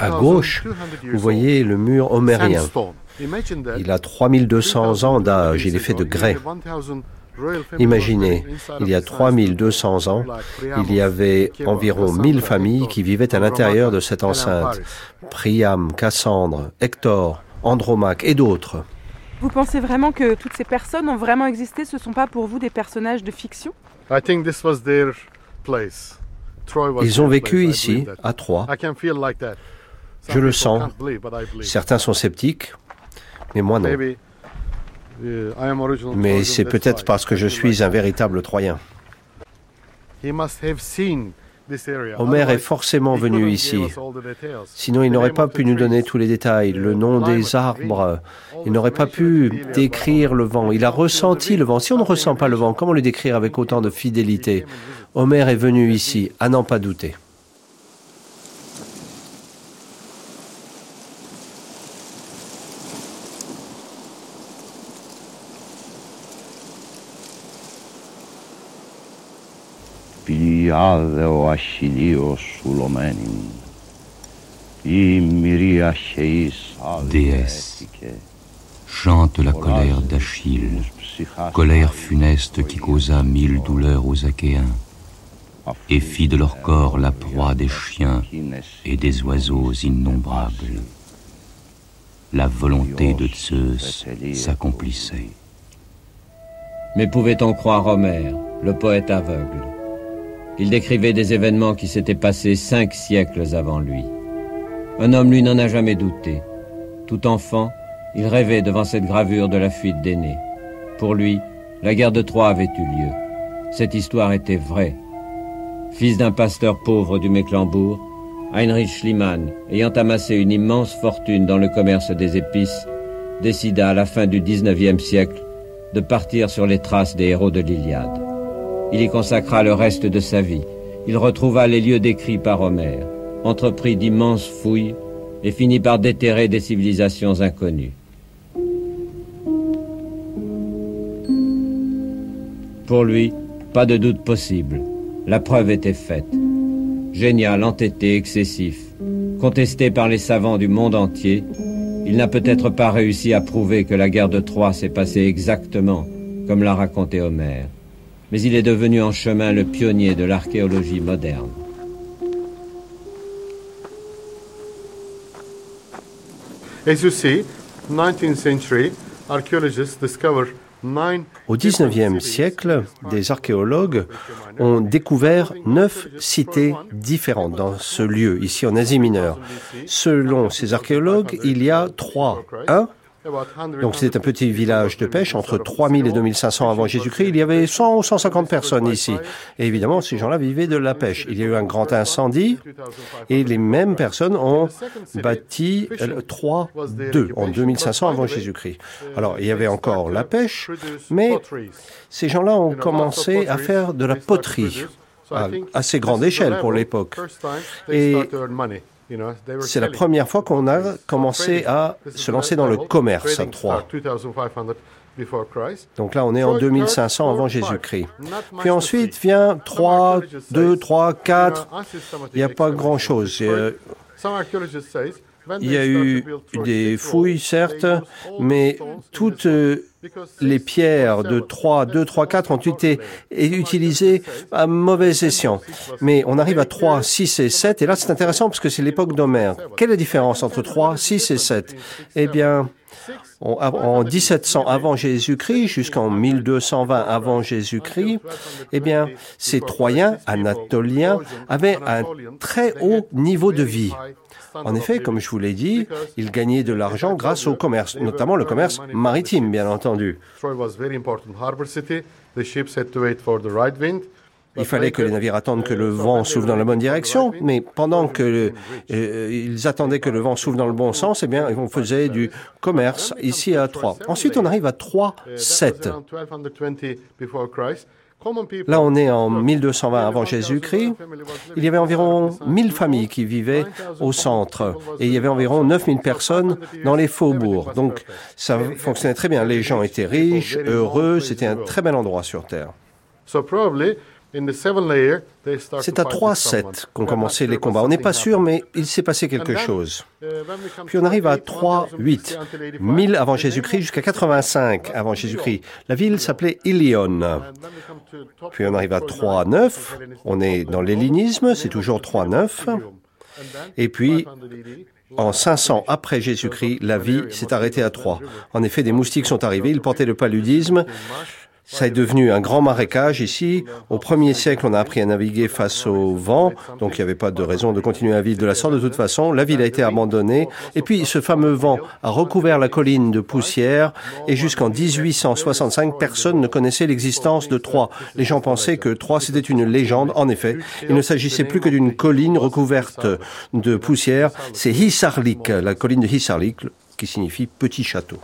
À gauche, vous voyez le mur homérien. Il a 3200 ans d'âge, il est fait de grès. Imaginez, il y a 3200 ans, il y avait environ 1000 familles qui vivaient à l'intérieur de cette enceinte. Priam, Cassandre, Hector, Andromaque et d'autres. Vous pensez vraiment que toutes ces personnes ont vraiment existé? Ce ne sont pas pour vous des personnages de fiction? Ils ont vécu ici, à Troyes. Je le sens. Certains sont sceptiques, mais moi non. Mais c'est peut-être parce que je suis un véritable Troyen. Homer est forcément venu ici. Sinon, il n'aurait pas pu nous donner tous les détails, le nom des arbres. Il n'aurait pas pu décrire le vent. Il a ressenti le vent. Si on ne ressent pas le vent, comment le décrire avec autant de fidélité? Homer est venu ici, à n'en pas douter. Déesse, chante la colère d'Achille, colère funeste qui causa mille douleurs aux Achéens et fit de leur corps la proie des chiens et des oiseaux innombrables. la volonté de Zeus s'accomplissait. Mais pouvait-on croire Homère, le poète aveugle Il décrivait des événements qui s'étaient passés cinq siècles avant lui. Un homme, lui, n'en a jamais douté. Tout enfant, il rêvait devant cette gravure de la fuite d'aînés. Pour lui, la guerre de Troie avait eu lieu. Cette histoire était vraie. Fils d'un pasteur pauvre du Mecklembourg, Heinrich Schliemann, ayant amassé une immense fortune dans le commerce des épices, décida à la fin du XIXe siècle de partir sur les traces des héros de l'Iliade. Il y consacra le reste de sa vie. Il retrouva les lieux décrits par Homère, entreprit d'immenses fouilles et finit par déterrer des civilisations inconnues. Pour lui, pas de doute possible. La preuve était faite. Génial, entêté, excessif, contesté par les savants du monde entier, il n'a peut-être pas réussi à prouver que la guerre de Troie s'est passée exactement comme l'a raconté Homère. Mais il est devenu en chemin le pionnier de l'archéologie moderne. As you see, 19th century archaeologists discover au XIXe siècle, des archéologues ont découvert neuf cités différentes dans ce lieu, ici en Asie mineure. Selon ces archéologues, il y a trois. Un donc c'était un petit village de pêche entre 3000 et 2500 avant Jésus-Christ. Il y avait 100 ou 150 personnes ici. Et évidemment, ces gens-là vivaient de la pêche. Il y a eu un grand incendie et les mêmes personnes ont bâti 3, 2 en 2500 avant Jésus-Christ. Alors il y avait encore la pêche, mais ces gens-là ont commencé à faire de la poterie à assez grande échelle pour l'époque. Et c'est la première fois qu'on a commencé à se lancer dans le commerce à Troie. Donc là, on est en 2500 avant Jésus-Christ. Puis ensuite vient 3, 2, 3, 4. Il n'y a pas grand-chose. Il y a eu des fouilles, certes, mais toutes euh, les pierres de 3, 2, 3, 4 ont été utilisées à mauvais escient. Mais on arrive à 3, 6 et 7, et là c'est intéressant parce que c'est l'époque d'Homère. Quelle est la différence entre 3, 6 et 7 Eh bien, en 1700 avant Jésus-Christ jusqu'en 1220 avant Jésus-Christ, eh bien, ces Troyens anatoliens avaient un très haut niveau de vie. En effet, comme je vous l'ai dit, ils gagnaient de l'argent grâce au commerce, notamment le commerce maritime, bien entendu. Il fallait que les navires attendent que le vent souffle dans la bonne direction, mais pendant que euh, ils attendaient que le vent souffle dans le bon sens, eh bien, on faisait du commerce ici à Troyes. Ensuite, on arrive à 3, 7. Là, on est en 1220 avant Jésus-Christ. Il y avait environ 1000 familles qui vivaient au centre et il y avait environ 9000 personnes dans les faubourgs. Donc, ça fonctionnait très bien. Les gens étaient riches, heureux. C'était un très bel endroit sur Terre. C'est à 3-7 qu'ont commencé les combats. On n'est pas sûr, mais il s'est passé quelque chose. Uh, Puis on arrive à 3-8, 1000 avant Jésus-Christ jusqu'à 85 avant Jésus-Christ. La ville s'appelait Ilion. Puis on arrive à 3-9, on est dans l'hellénisme, c'est toujours 3-9. Et puis, en 500 après Jésus-Christ, la vie s'est arrêtée à 3. En effet, des moustiques sont arrivés, ils portaient le paludisme. Ça est devenu un grand marécage ici. Au premier siècle, on a appris à naviguer face au vent, donc il n'y avait pas de raison de continuer à vivre de la sorte. De toute façon, la ville a été abandonnée. Et puis, ce fameux vent a recouvert la colline de poussière. Et jusqu'en 1865, personne ne connaissait l'existence de Troyes. Les gens pensaient que Troyes, c'était une légende. En effet, il ne s'agissait plus que d'une colline recouverte de poussière. C'est Hissarlik, la colline de Hissarlik, qui signifie petit château.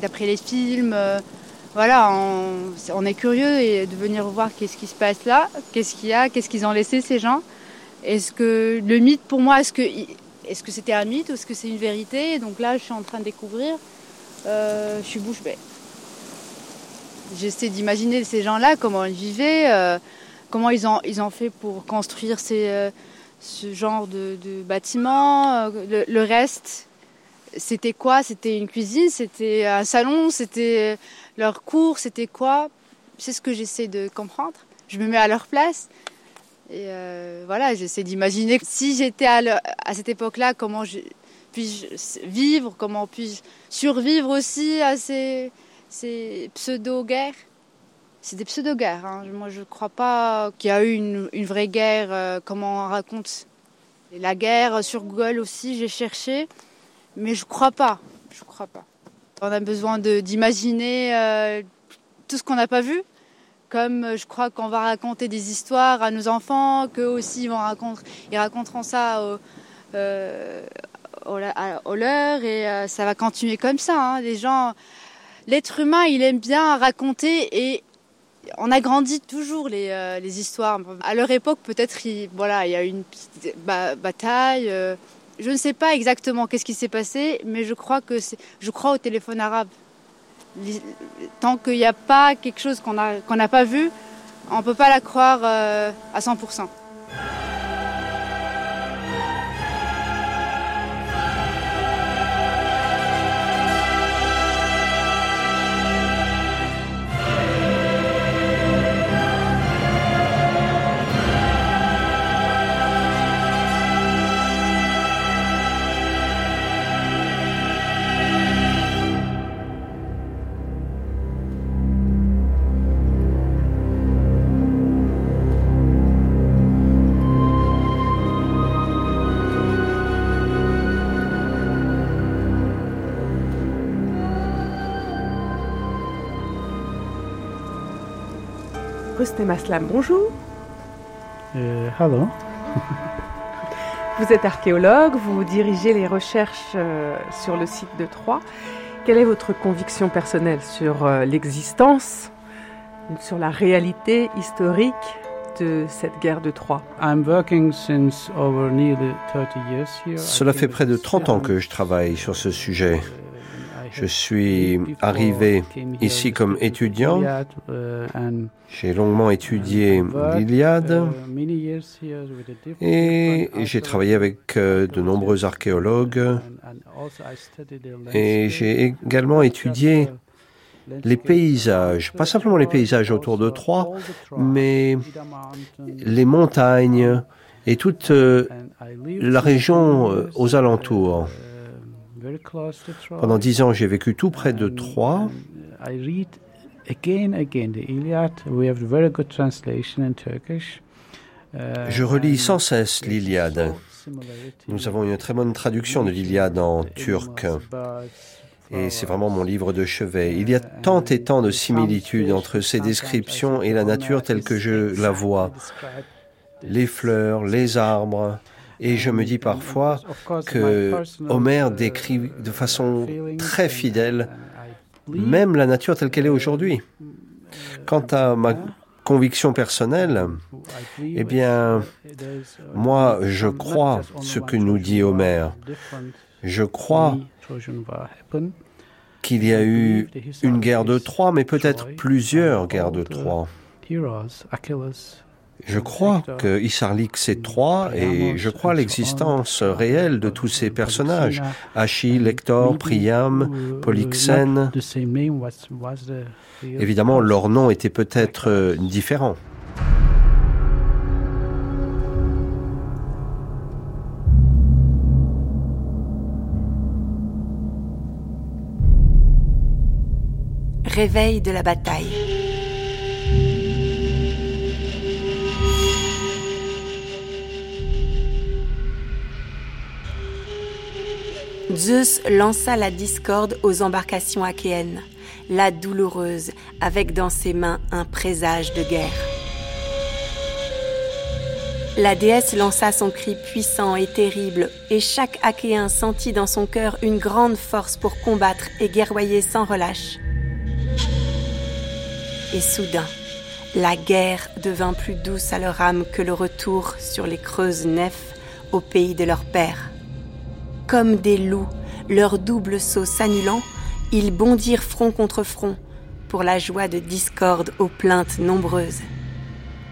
D'après les films. Euh, voilà, on, est curieux et de venir voir qu'est-ce qui se passe là, qu'est-ce qu'il y a, qu'est-ce qu'ils ont laissé ces gens. Est-ce que le mythe, pour moi, est-ce que est-ce que c'était un mythe ou est-ce que c'est une vérité? Donc là, je suis en train de découvrir. Euh, je suis bouche bée. J'essaie d'imaginer ces gens-là, comment ils vivaient, euh, comment ils ont, ils ont fait pour construire ce genre de, bâtiments, le, reste c'était quoi? C'était une cuisine, c'était un salon, c'était leur cours, c'était quoi? C'est ce que j'essaie de comprendre. Je me mets à leur place. Et euh, voilà, j'essaie d'imaginer si j'étais à, cette époque-là, comment je, puis-je vivre, comment puis-je survivre aussi à ces, pseudo-guerres? C'est des pseudo-guerres. Hein. Moi, je ne crois pas qu'il y a eu une, une vraie guerre, euh, comment on raconte? la guerre sur Google aussi, j'ai cherché, mais je crois pas. Je crois pas. On a besoin d'imaginer euh, tout ce qu'on n'a pas vu. Comme euh, je crois qu'on va raconter des histoires à nos enfants, qu'eux aussi vont raconter, ils raconteront ça au, euh, au, leur et ça va continuer comme ça. Hein. Les gens, l'être humain, il aime bien raconter et on a grandi toujours les, les histoires. À leur époque, peut-être, il, voilà, il y a eu une petite bataille. Euh, je ne sais pas exactement qu'est-ce qui s'est passé, mais je crois que je crois au téléphone arabe. Tant qu'il n'y a pas quelque chose qu'on n'a pas vu, on ne peut pas la croire à 100%. Rostem Aslam, bonjour. Euh, hello. vous êtes archéologue, vous dirigez les recherches euh, sur le site de Troyes. Quelle est votre conviction personnelle sur euh, l'existence, sur la réalité historique de cette guerre de Troie Cela fait près de 30 ans que je travaille sur ce sujet. Je suis arrivé ici comme étudiant. J'ai longuement étudié l'Iliade et j'ai travaillé avec euh, de nombreux archéologues et j'ai également étudié les paysages, pas simplement les paysages autour de Troyes, mais les montagnes et toute euh, la région euh, aux alentours. Pendant dix ans, j'ai vécu tout près de Troyes. Je relis sans cesse l'Iliade. Nous avons une très bonne traduction de l'Iliade en turc. Et c'est vraiment mon livre de chevet. Il y a tant et tant de similitudes entre ces descriptions et la nature telle que je la vois. Les fleurs, les arbres, et je me dis parfois que Homère décrit de façon très fidèle même la nature telle qu'elle est aujourd'hui. Quant à ma conviction personnelle, eh bien, moi, je crois ce que nous dit Homère. Je crois qu'il y a eu une guerre de Troie, mais peut-être plusieurs guerres de Troie. Je crois que Isarlik c'est trois et je crois l'existence réelle de tous ces personnages. Achille, Hector, Priam, Polyxène. Évidemment, leurs noms étaient peut-être euh, différents. Réveil de la bataille. Zeus lança la discorde aux embarcations achéennes, la douloureuse, avec dans ses mains un présage de guerre. La déesse lança son cri puissant et terrible, et chaque Achéen sentit dans son cœur une grande force pour combattre et guerroyer sans relâche. Et soudain, la guerre devint plus douce à leur âme que le retour sur les creuses nefs au pays de leur père. Comme des loups, leur double saut s'annulant, ils bondirent front contre front, pour la joie de discorde aux plaintes nombreuses.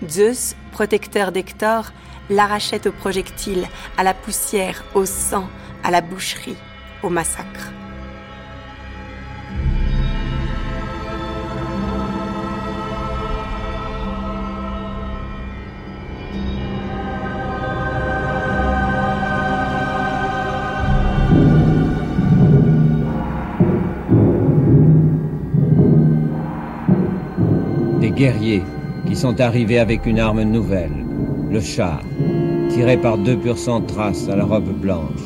Zeus, protecteur d'Hector, l'arrachait aux projectiles, à la poussière, au sang, à la boucherie. au massacre. Guerriers qui sont arrivés avec une arme nouvelle, le char, tiré par deux pur sang traces à la robe blanche,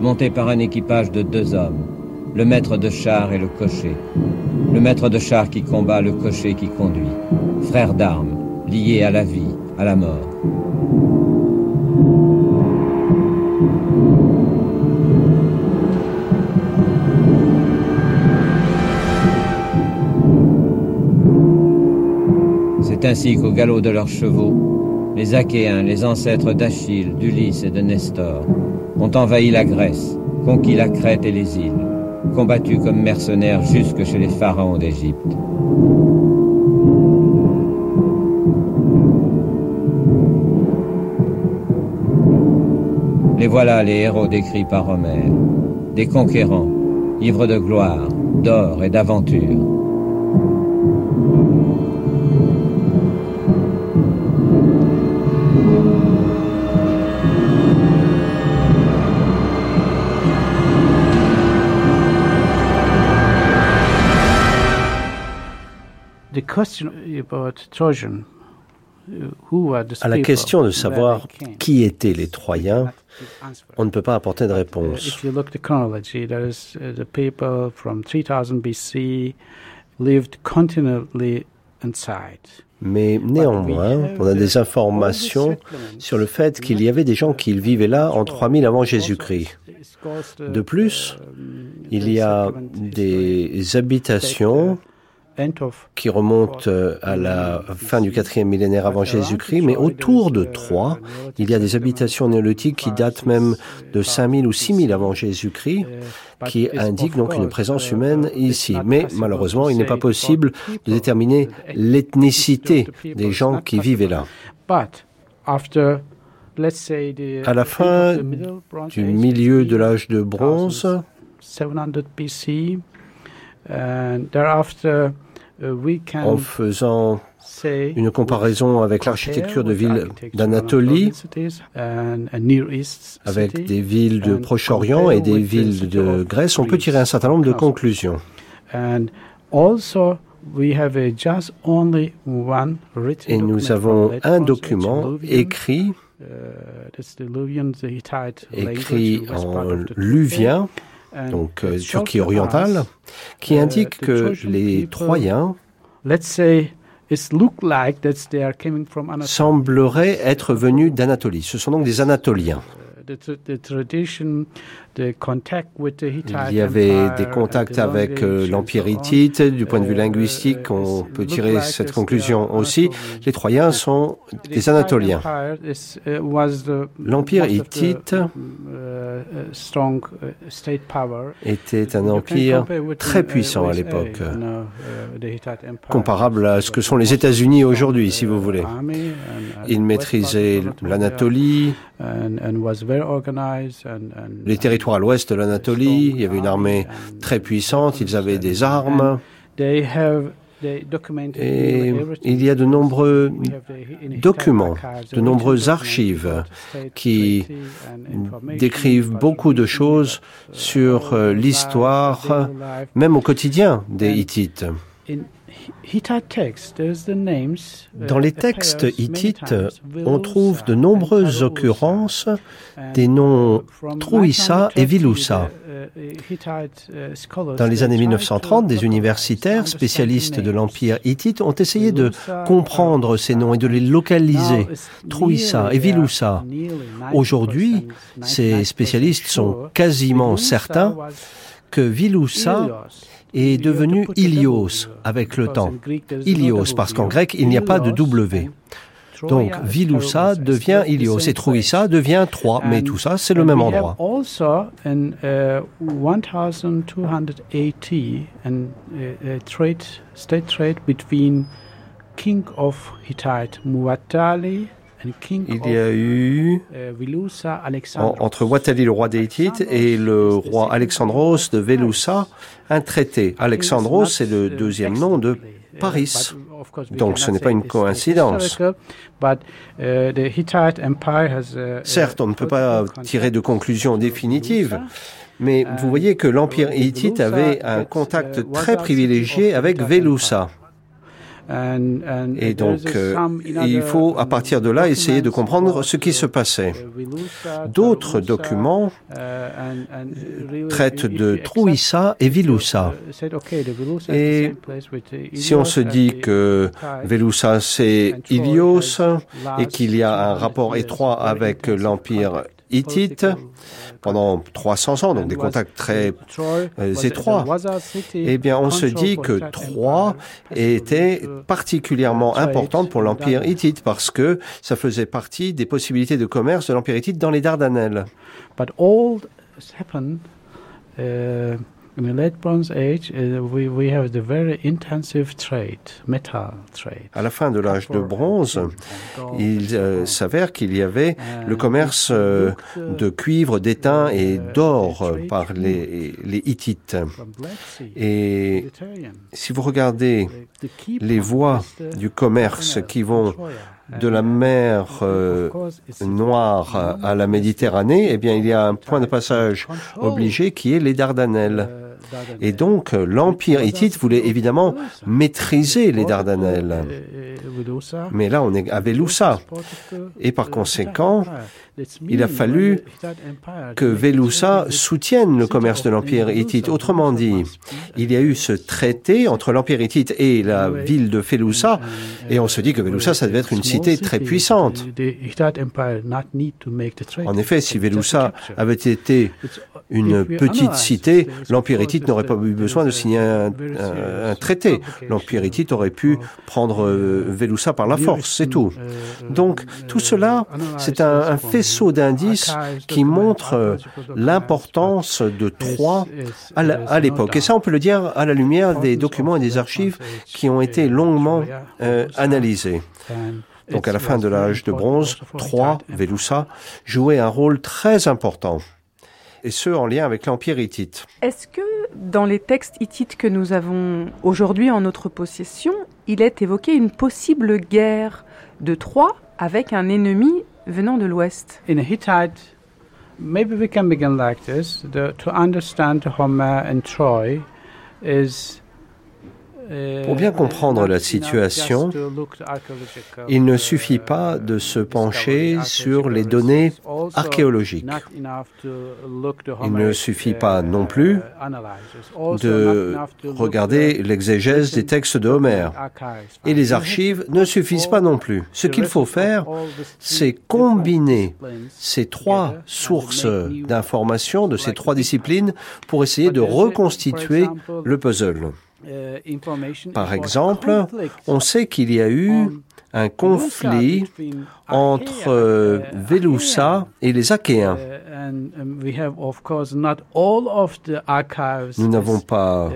monté par un équipage de deux hommes, le maître de char et le cocher. Le maître de char qui combat, le cocher qui conduit. Frères d'armes, liés à la vie, à la mort. Ainsi qu'au galop de leurs chevaux, les Achéens, les ancêtres d'Achille, d'Ulysse et de Nestor, ont envahi la Grèce, conquis la Crète et les îles, combattu comme mercenaires jusque chez les pharaons d'Égypte. Les voilà les héros décrits par Homère, des conquérants, ivres de gloire, d'or et d'aventure. À la question de savoir qui étaient les Troyens, on ne peut pas apporter de réponse. Uh, the people from 3000 BC lived continually inside. Mais néanmoins, on a des informations sur le fait qu'il y avait des gens qui vivaient là en 3000 avant Jésus-Christ. De plus, il y a des habitations qui remontent euh, à la fin du quatrième millénaire avant Jésus-Christ, mais autour de Troie, il y a des habitations néolithiques qui datent même de 5000 ou 6000 avant Jésus-Christ, qui indiquent donc une présence humaine ici. Mais malheureusement, il n'est pas possible de déterminer l'ethnicité des gens qui vivaient là. But after, let's say, the À la fin du milieu de l'âge de bronze, 700 BC, uh, can en faisant une comparaison avec l'architecture de villes d'Anatolie, avec des villes de Proche-Orient et des villes de Grèce, on peut tirer un certain nombre de conclusions. Et nous avons un document écrit, Uh, Hittite écrit en luvien, donc euh, it shows Turquie orientale, qui uh, indique que les Troyens sembleraient être venus d'Anatolie. Ce sont donc des Anatoliens. Il y avait des contacts avec euh, l'Empire hittite. Du point de vue linguistique, on it peut tirer cette conclusion aussi. Les Troyens sont des Anatoliens. Uh, L'Empire hittite uh, uh, uh, était un empire très puissant à l'époque, comparable à ce que sont les États-Unis aujourd'hui, si vous voulez. Part of l'Anatolie, les territoires à l'ouest de l'Anatolie. Il y avait une armée très puissante, ils avaient des armes. Et il y a de nombreux documents, de nombreuses archives qui décrivent beaucoup de choses sur euh, l'histoire, même au quotidien des Hittites. Uh, Dans les textes hittites, on trouve de and nombreuses occurrences And, des noms uh, Trouissa et 1930, Vilusa. uh, uh, Dans les années tried to 1930, des universitaires spécialistes de l'Empire hittite ont essayé de comprendre ces noms et de les localiser. Trouissa et Vilusa. there, nearly 90%, Aujourd'hui, ces 99% spécialistes sont quasiment certains que Vilusa. Est devenu Ilios avec le temps. Ilios, parce qu'en grec, il n'y a pas de W. Donc, Vilusa devient Ilios et Trouissa devient Troie, mais tout ça, c'est le même endroit. Uh, 1280, and uh, a trade, state trade between king of Hittite Muwattali il y a eu en- entre Watali, le roi des Hittites, et le roi Alexandros de Velusa, un traité. Alexandros, c'est le deuxième nom de Paris. Donc ce n'est pas une coïncidence. Certes, on ne peut pas tirer de conclusion définitive, mais vous voyez que l'Empire hittite avait un contact très privilégié avec Velusa. Et donc, euh, il faut, à partir de là, essayer de comprendre ce qui se passait. D'autres documents traitent de Trouissa et Vilusa. Et si on se dit que Velusa, c'est Ilios et qu'il y a un rapport étroit avec l'Empire hittite pendant 300 ans, donc des contacts très euh, étroits, eh bien, on se dit que Troie était particulièrement importante pour l'Empire hittite parce que ça faisait partie des possibilités de commerce de l'Empire hittite dans les Dardanelles. But all has happened uh, in the late Bronze Age. Uh, we, we have the very intensive trade, metal trade. À la fin de l'âge de bronze, il euh, s'avère qu'il y avait le commerce euh, de cuivre, d'étain et d'or euh, par les, les Hittites. Et si vous regardez les voies du commerce qui vont de la mer euh, Noire à la Méditerranée, eh bien, il y a un point de passage obligé qui est les Dardanelles. Et donc, euh, l'Empire hittite voulait évidemment maîtriser les Dardanelles. Mais là, on est à Velusa. Et par conséquent, il a fallu que Velusa soutienne le commerce de l'Empire hittite. Autrement dit, il y a eu ce traité entre l'Empire hittite et la ville de Felusa, et on se dit que Velusa, ça devait être une cité très puissante. En effet, si Velusa avait été une petite cité, l'Empire hittite n'aurait pas eu besoin de signer un, traité. L'Empire hittite aurait pu prendre euh, Velusa par la force, c'est tout. Donc, tout cela, c'est un, faisceau d'indices qui montre euh, l'importance de Troie à l'époque. Et ça, on peut le dire à la lumière des documents et des archives qui ont été longuement euh, analysés. Donc, à la fin de l'âge de bronze, Troie, Velusa, jouait un rôle très important. Et ce, en lien avec l'Empire hittite. Est-ce que dans les textes hittites que nous avons aujourd'hui en notre possession, il est évoqué une possible guerre de Troie avec un ennemi venant de l'ouest? In Hittite, maybe we can begin like this. The, to understand Homer and Troy is. Uh, Pour bien comprendre la situation, il ne suffit pas de se pencher sur les données archéologiques. Il ne suffit pas non plus de regarder l'exégèse des textes de Homère. Et les archives ne suffisent pas non plus. Ce qu'il faut faire, c'est combiner ces trois sources d'informations de ces trois disciplines pour essayer de reconstituer le puzzle. Par exemple, on sait qu'il y a eu un conflit entre euh, Velusa et les Achéens. Nous n'avons pas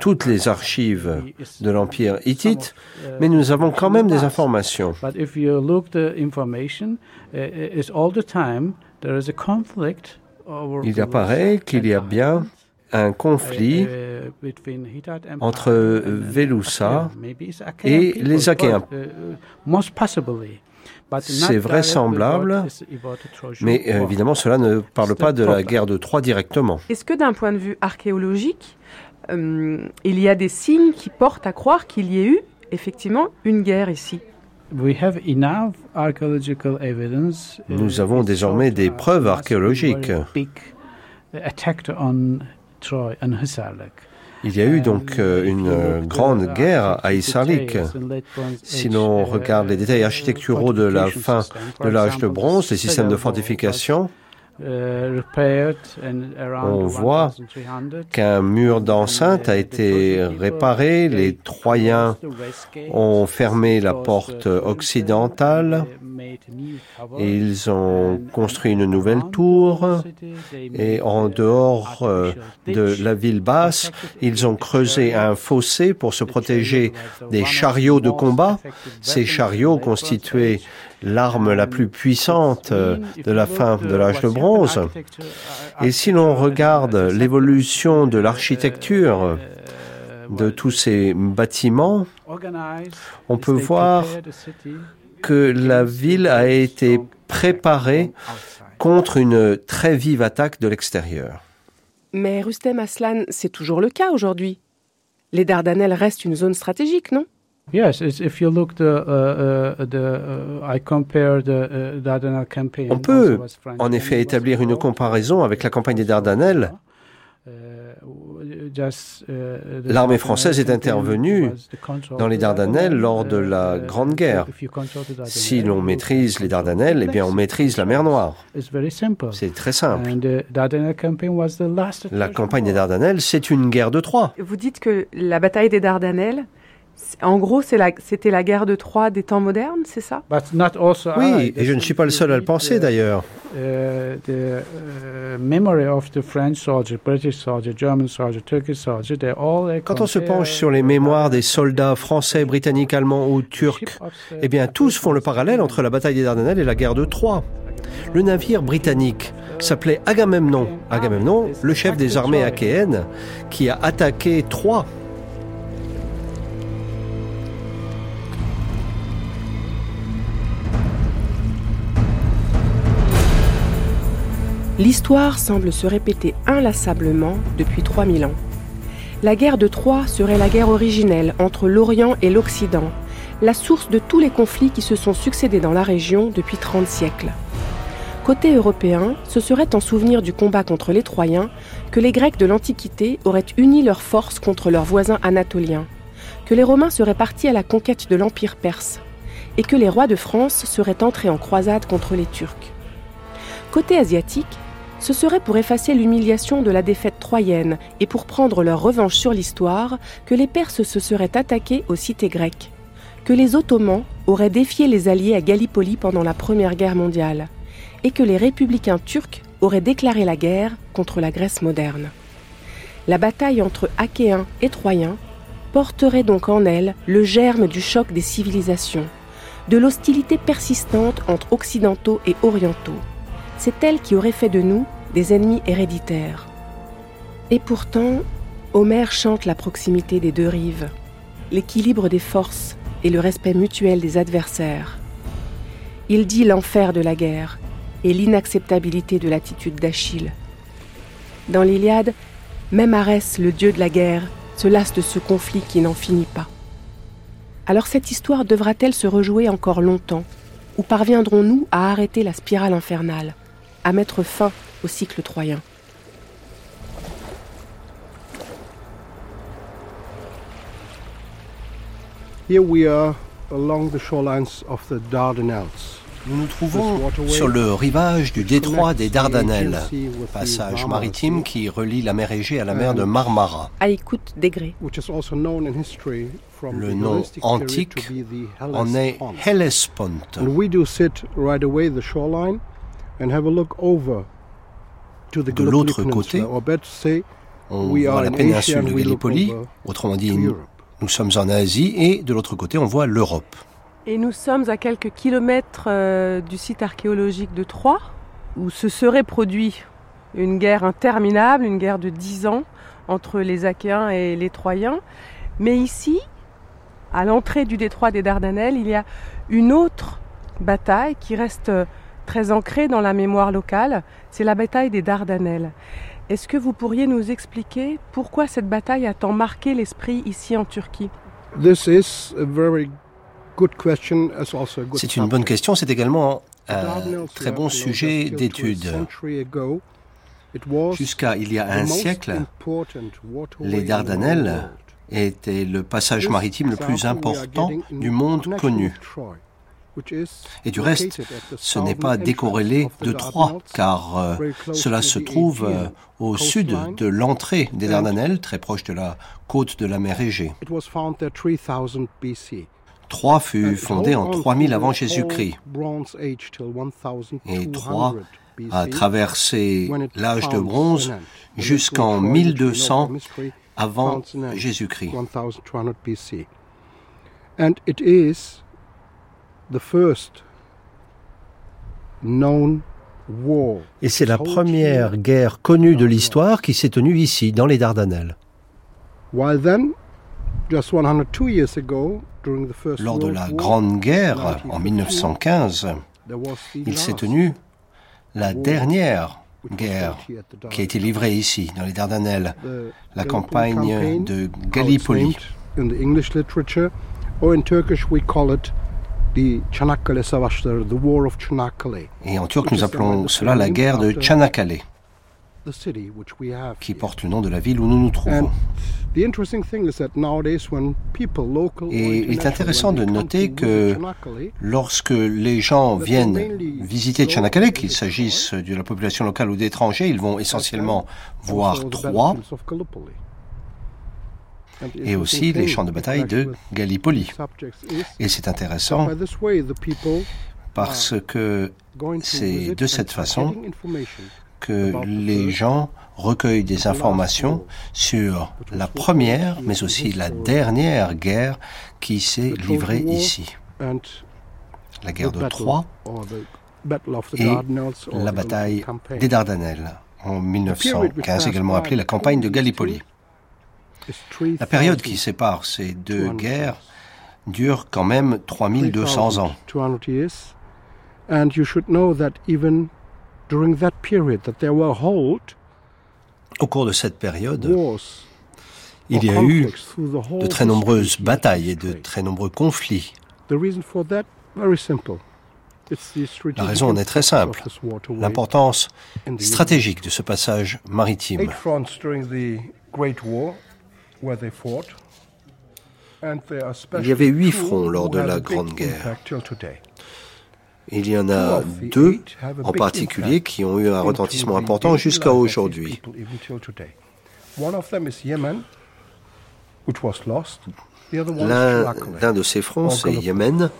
toutes les archives de l'Empire hittite, mais nous avons quand même des informations. But if you look the information, uh, it's all the time there is a conflict over Il apparaît qu'il y a bien un conflit uh, entre Velusa maybe it's Achaean et les Achéens. uh, C'est vraisemblable, mais euh, évidemment cela ne parle pas de la guerre de Troie directement. Est-ce que d'un point de vue archéologique, euh, il y a des signes qui portent à croire qu'il y ait eu effectivement une guerre ici? We have enough archaeological evidence. uh, Nous avons désormais des preuves archéologiques. Il y a eu donc euh, une euh, grande guerre à Isarlik. Si l'on regarde les détails architecturaux de la fin de l'âge de bronze, les systèmes de fortification, On voit qu'un mur d'enceinte a été réparé, les Troyens ont fermé la porte occidentale, ils ont construit une nouvelle tour. Et en dehors euh, de la ville basse, ils ont creusé un fossé pour se protéger des chariots de combat. Ces chariots constituaient l'arme la plus puissante euh, de la fin de l'âge de bronze. Et si l'on regarde l'évolution de l'architecture de tous ces bâtiments, on peut voir que la ville a été préparée contre une très vive attaque de l'extérieur. Mais Rustem Aslan, c'est toujours le cas aujourd'hui. Les Dardanelles restent une zone stratégique, non? Yes, if you look the, uh, uh, the uh, I compare the Dardanelles campaign. On peut en effet établir une comparaison avec la campagne des Dardanelles. L'armée française est intervenue dans les Dardanelles lors de la Grande Guerre. Si l'on maîtrise les Dardanelles, eh bien on maîtrise la mer Noire. C'est très simple. La campagne des Dardanelles, c'est une guerre de Troie. Vous dites que la bataille des Dardanelles, en gros, c'était la, guerre de Troie des temps modernes, c'est ça? Oui, et je ne suis pas le seul à le penser d'ailleurs. Quand on se penche sur les mémoires des soldats français, britanniques, allemands ou turcs, eh bien tous font le parallèle entre la bataille des Dardanelles et la guerre de Troie. Le navire britannique s'appelait Agamemnon. Agamemnon, le chef des armées achéennes, qui a attaqué Troie L'histoire semble se répéter inlassablement depuis 3000 ans. La guerre de Troie serait la guerre originelle entre l'Orient et l'Occident, la source de tous les conflits qui se sont succédés dans la région depuis 30 siècles. Côté européen, ce serait en souvenir du combat contre les Troyens que les Grecs de l'Antiquité auraient uni leurs forces contre leurs voisins anatoliens, que les Romains seraient partis à la conquête de l'Empire perse, et que les rois de France seraient entrés en croisade contre les Turcs. Côté asiatique, ce serait pour effacer l'humiliation de la défaite troyenne et pour prendre leur revanche sur l'histoire que les Perses se seraient attaqués aux cités grecques, que les Ottomans auraient défié les Alliés à Gallipoli pendant la Première Guerre mondiale, et que les républicains turcs auraient déclaré la guerre contre la Grèce moderne. La bataille entre Achéens et Troyens porterait donc en elle le germe du choc des civilisations, de l'hostilité persistante entre occidentaux et orientaux. C'est elle qui aurait fait de nous des ennemis héréditaires. Et pourtant, Homère chante la proximité des deux rives, l'équilibre des forces et le respect mutuel des adversaires. Il dit l'enfer de la guerre et l'inacceptabilité de l'attitude d'Achille. Dans l'Iliade, même Arès, le dieu de la guerre, se lasse de ce conflit qui n'en finit pas. Alors cette histoire devra-t-elle se rejouer encore longtemps Ou parviendrons-nous à arrêter la spirale infernale, à mettre fin au cycle troyen. Here we are along the shorelines of the Dardanelles. Nous nous trouvons sur le rivage du détroit des Dardanelles, passage maritime qui relie la mer Égée à la mer de Marmara. À écoute degré. Le nom antique en est Hellespont. De l'autre côté, on voit la péninsule de Gallipoli, autrement dit, nous sommes en Asie, et de l'autre côté, on voit l'Europe. Et nous sommes à quelques kilomètres euh, du site archéologique de Troyes, où se serait produit une guerre interminable, une guerre de dix ans entre les Achéens et les Troyens. Mais ici, à l'entrée du détroit des Dardanelles, il y a une autre bataille qui reste très ancrée dans la mémoire locale, c'est la bataille des Dardanelles. Est-ce que vous pourriez nous expliquer pourquoi cette bataille a tant marqué l'esprit ici en Turquie? C'est une bonne question, c'est également un très bon sujet d'étude. Jusqu'à il y a un siècle, les Dardanelles étaient le passage maritime le plus important du monde connu. Et du reste, ce n'est pas décorrélé de Troyes, car euh, cela se trouve euh, au sud de l'entrée des Dardanelles, très proche de la côte de la mer Égée. Troyes fut fondée en 3000 avant Jésus-Christ. Et Troyes a traversé l'âge de bronze jusqu'en 1200 avant Jésus-Christ. Et c'est la première guerre connue de l'histoire qui s'est tenue ici, dans les Dardanelles. Lors de la Grande Guerre, en 1915, il s'est tenu la dernière guerre qui a été livrée ici, dans les Dardanelles, la campagne de Gallipoli. Et en turc, nous appelons cela la guerre de Çanakkale, qui porte le nom de la ville où nous nous trouvons. Et il est intéressant de noter que lorsque les gens viennent visiter Çanakkale, qu'il s'agisse de la population locale ou d'étrangers, ils vont essentiellement voir Troyes et aussi les champs de bataille de Gallipoli. Et c'est intéressant parce que c'est de cette façon que les gens recueillent des informations sur la première, mais aussi la dernière guerre qui s'est livrée ici. La guerre de Troie et la bataille des Dardanelles en 1915, également appelée la campagne de Gallipoli. La période qui sépare ces deux guerres dure quand même 3200 ans. Au cours de cette période, il y a eu de très nombreuses batailles et de très nombreux conflits. La raison en est très simple, l'importance stratégique de ce passage maritime. Il y avait huit fronts lors de la Grande Guerre. Il y en a deux en particulier qui ont eu un retentissement important jusqu'à aujourd'hui. L'un de ces fronts, c'est Yémen,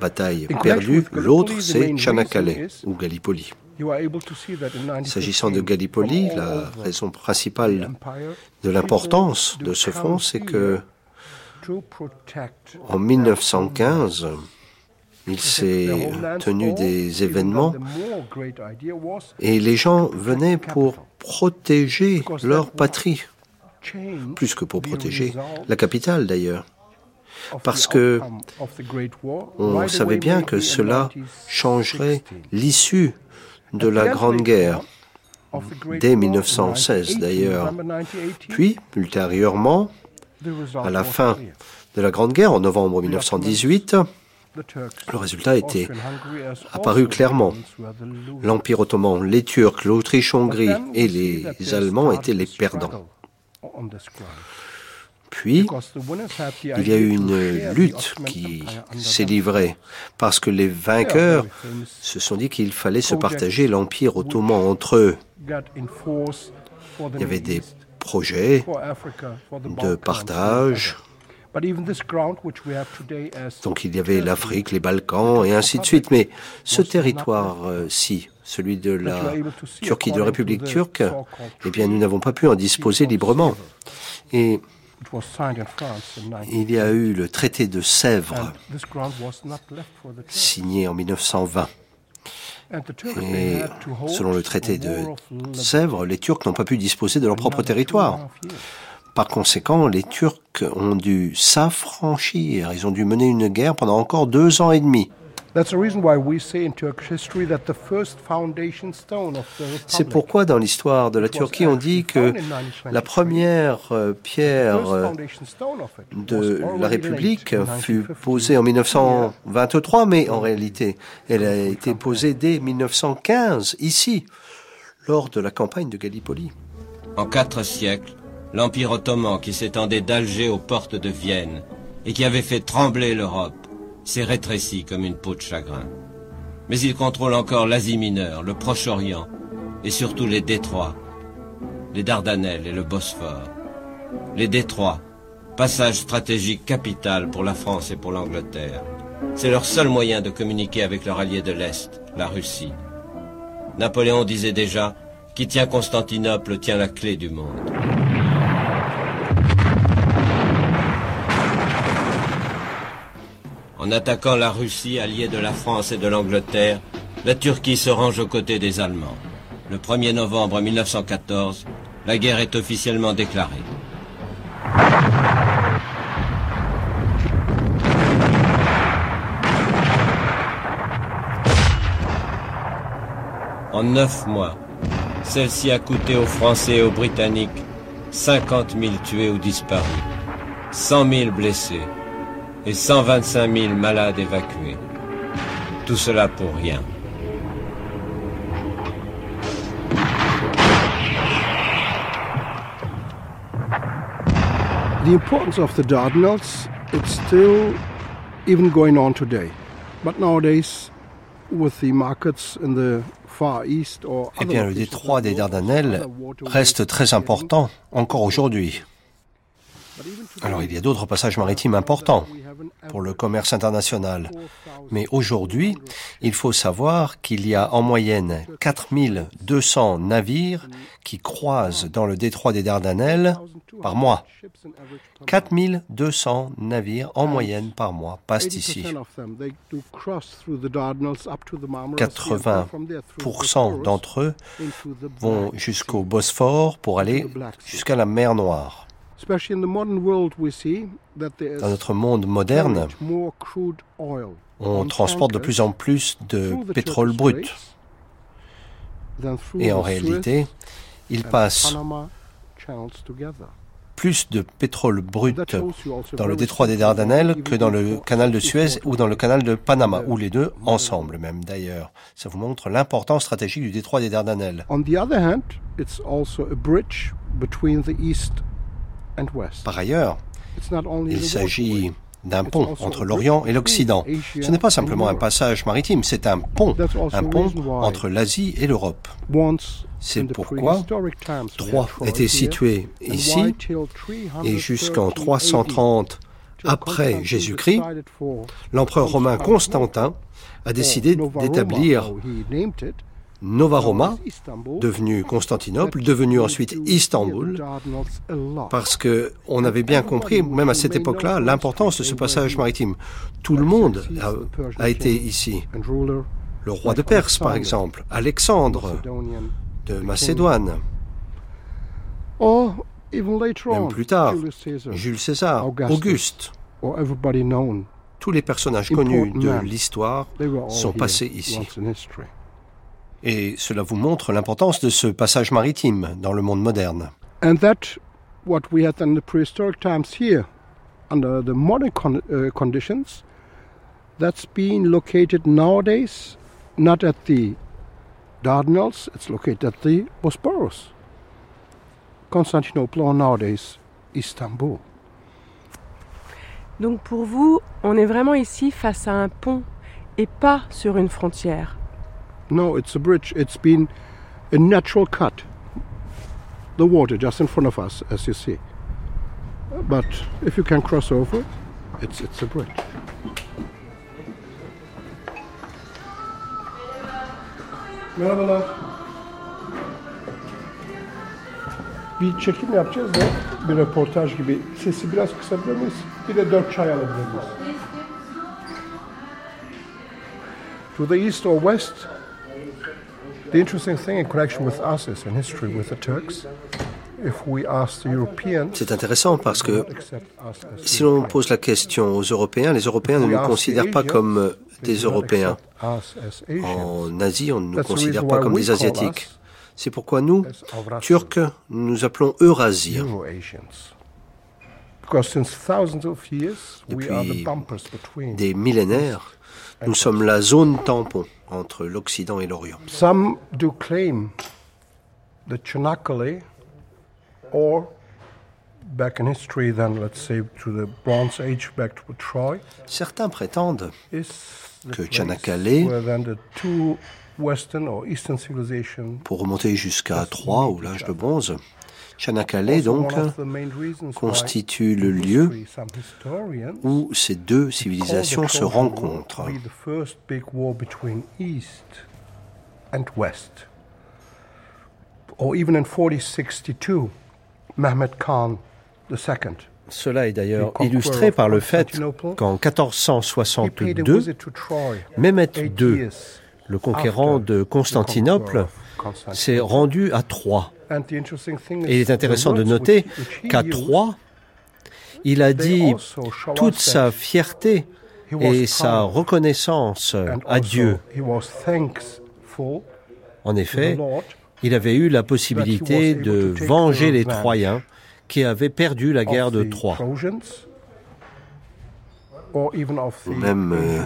bataille perdue. L'autre, c'est Çanakkale ou Gallipoli. S'agissant de Gallipoli, la raison principale de l'importance de ce front, c'est que en 1915, il s'est tenu des événements et les gens venaient pour protéger leur patrie, plus que pour protéger la capitale d'ailleurs. Parce que on savait bien que cela changerait l'issue de la Grande Guerre, dès 1916 d'ailleurs. Puis, ultérieurement, à la fin de la Grande Guerre, en novembre 1918, le résultat était apparu clairement. L'Empire ottoman, les Turcs, l'Autriche-Hongrie et les Allemands étaient les perdants. Puis, il y a eu une lutte qui s'est livrée parce que les vainqueurs se sont dit qu'il fallait se partager l'Empire ottoman entre eux. Il y avait des projets de partage. Donc il y avait l'Afrique, les Balkans et ainsi de suite. Mais ce territoire-ci, celui de la Turquie, de la République turque, eh bien nous n'avons pas pu en disposer librement. Et il y a eu le traité de Sèvres, signé en 1920. Et selon le traité de Sèvres, les Turcs n'ont pas pu disposer de leur propre territoire. Par conséquent, les Turcs ont dû s'affranchir, ils ont dû mener une guerre pendant encore deux ans et demi. C'est pourquoi dans l'histoire de la Turquie, on dit que la première euh, pierre euh, de la République fut posée en 1923, mais en réalité, elle a été posée dès 1915, ici, lors de la campagne de Gallipoli. En quatre siècles, l'Empire ottoman qui s'étendait d'Alger aux portes de Vienne et qui avait fait trembler l'Europe s'est rétréci comme une peau de chagrin. Mais il contrôle encore l'Asie mineure, le Proche-Orient et surtout les détroits, les Dardanelles et le Bosphore. Les détroits, passage stratégique capital pour la France et pour l'Angleterre. C'est leur seul moyen de communiquer avec leur allié de l'Est, la Russie. Napoléon disait déjà, qui tient Constantinople tient la clé du monde. En attaquant la Russie, alliée de la France et de l'Angleterre, la Turquie se range aux côtés des Allemands. Le 1er novembre 1914, la guerre est officiellement déclarée. En neuf mois, celle-ci a coûté aux Français et aux Britanniques 50 000 tués ou disparus, 100 000 blessés et 125 000 malades évacués. Tout cela pour rien. The importance of the Dardanelles, it's still even going on today. But nowadays, with the markets in the Far East or Eh bien, le détroit des Dardanelles reste très important encore aujourd'hui. Alors, il y a d'autres passages maritimes importants pour le commerce international. Mais aujourd'hui, il faut savoir qu'il y a en moyenne 4200 navires qui croisent dans le détroit des Dardanelles par mois. 4200 navires en moyenne par mois passent ici. 80% d'entre eux vont jusqu'au Bosphore pour aller jusqu'à la mer Noire. Dans notre monde moderne, on transporte de plus en plus de pétrole brut. Et en réalité, il passe plus de pétrole brut dans le détroit des Dardanelles que dans le canal de Suez ou dans le canal de Panama, ou les deux ensemble même d'ailleurs. Ça vous montre l'importance stratégique du détroit des Dardanelles. Par ailleurs, il s'agit d'un pont entre l'Orient et l'Occident. Ce n'est pas simplement un passage maritime, c'est un pont, un pont entre l'Asie et l'Europe. C'est pourquoi Troyes était situé ici et jusqu'en 330 après Jésus-Christ, l'empereur romain Constantin a décidé d'établir Nova Roma, devenu Constantinople, devenu ensuite Istanbul, parce que on avait bien compris, même à cette époque-là, l'importance de ce passage maritime. Tout le monde a, a été ici. Le roi de Perse, par exemple, Alexandre de Macédoine. Même plus tard, Jules César, Auguste. Tous les personnages connus de l'histoire sont passés ici. Et cela vous montre l'importance de ce passage maritime dans le monde moderne. And that what we had in the prehistoric times here, under the modern con uh, conditions, that's being located nowadays not at the Dardanelles, it's located at the Bosporus. Constantinople or nowadays Istanbul. Donc pour vous, on est vraiment ici face à un pont et pas sur une frontière. No, it's a bridge. It's been a natural cut. The water just in front of us, as you see. But if you can cross over, it's, it's a bridge. Merhabalar. Bir çekim yapacağız da bir röportaj gibi. Sesi biraz kısabilir miyiz? Bir de dört çay alabilir miyiz? To the east or west, the interesting thing in connection with us is in history with the Turks. C'est intéressant parce que si l'on pose la question aux Européens, les Européens ne nous considèrent pas comme des Européens. En Asie, on ne nous considère pas comme des Asiatiques. C'est pourquoi nous, Turcs, nous nous appelons Eurasiens. Depuis des millénaires, nous sommes la zone tampon entre l'Occident et l'Orient. Some do claim the Trinacoli or Certains prétendent que Chanakale, pour remonter jusqu'à Troie ou l'âge de bronze, Chanakale donc constitue le lieu où ces deux civilisations se rencontrent. Or even in 4062, Mehmed Khan II cela est d'ailleurs illustré par le fait qu'en 1462, Mehmet II, le conquérant de Constantinople, s'est rendu à Troie. Et il est intéressant de noter qu'à Troie, il a dit toute sa fierté et sa reconnaissance à Dieu. En effet, il avait eu la possibilité de venger les Troyens qui avaient perdu la guerre de Troie ou même euh,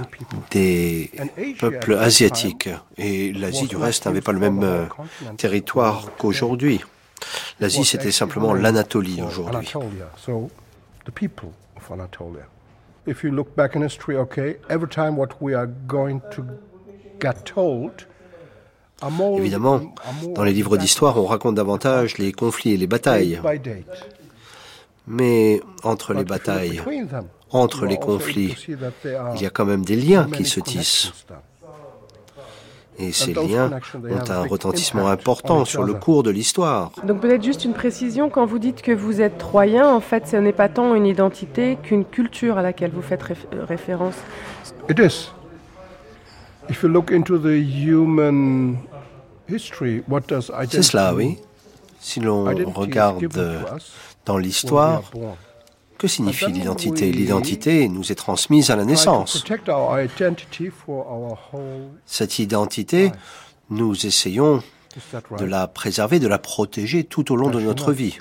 des peuples asiatiques. Et l'Asie, du reste, n'avait pas le même euh, territoire qu'aujourd'hui. L'Asie, c'était simplement l'Anatolie aujourd'hui. Évidemment, dans les livres d'histoire, on raconte davantage les conflits et les batailles. Mais entre les batailles, entre les conflits, il y a quand même des liens qui se tissent. Et ces liens ont un retentissement important sur le cours de l'histoire. Donc peut-être juste une précision, quand vous dites que vous êtes troyen, en fait ce n'est pas tant une identité qu'une culture à laquelle vous faites référence. C'est cela, oui. Si l'on regarde dans l'histoire, que signifie l'identité L'identité nous est transmise à la naissance. Cette identité, nous essayons de la préserver, de la protéger tout au long de notre vie.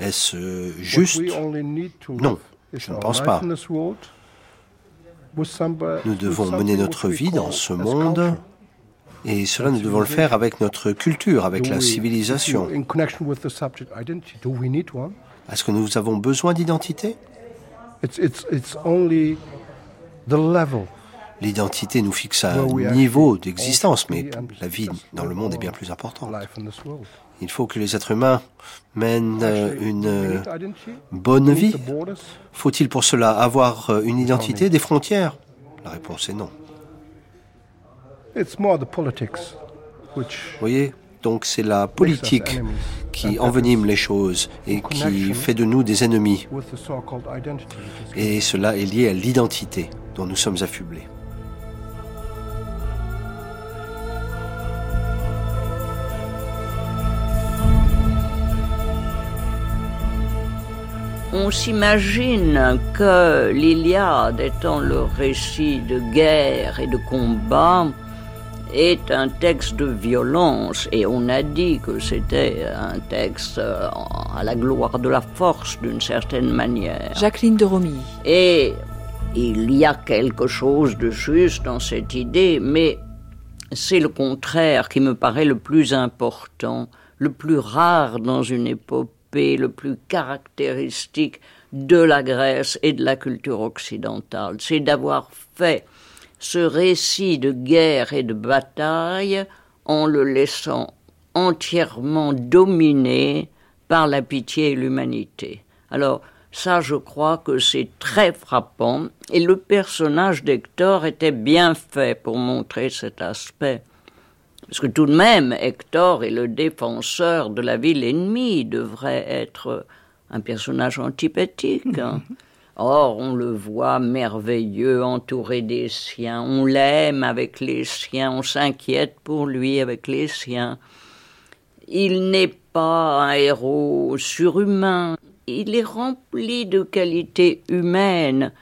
Est-ce juste? Non, je ne pense pas. Nous devons mener notre vie dans ce monde et cela nous devons le faire avec notre culture, avec la civilisation. Est-ce que nous avons besoin d'identité? L'identité nous fixe un niveau d'existence, mais la vie dans le monde est bien plus importante. Il faut que les êtres humains mènent euh, une euh, bonne vie. Faut-il pour cela avoir euh, une identité, des frontières? La réponse est non. Vous voyez, donc c'est la politique qui envenime les choses et qui fait de nous des ennemis. Et cela est lié à l'identité dont nous sommes affublés. On s'imagine que l'Iliade étant le récit de guerre et de combat, est un texte de violence et on a dit que c'était un texte euh, à la gloire de la force d'une certaine manière. Jacqueline de Romy. Et il y a quelque chose de juste dans cette idée, mais c'est le contraire qui me paraît le plus important, le plus rare dans une épopée, le plus caractéristique de la Grèce et de la culture occidentale. C'est d'avoir fait ce récit de guerre et de bataille en le laissant entièrement dominé par la pitié et l'humanité. Alors, ça, je crois que c'est très frappant, et le personnage d'Hector était bien fait pour montrer cet aspect. Parce que tout de même, Hector est le défenseur de la ville ennemie, devrait être un personnage antipathique. Hein. <laughs> Or, on le voit merveilleux, entouré des siens, on l'aime avec les siens, on s'inquiète pour lui avec les siens. Il n'est pas un héros surhumain, il est rempli de qualités humaines,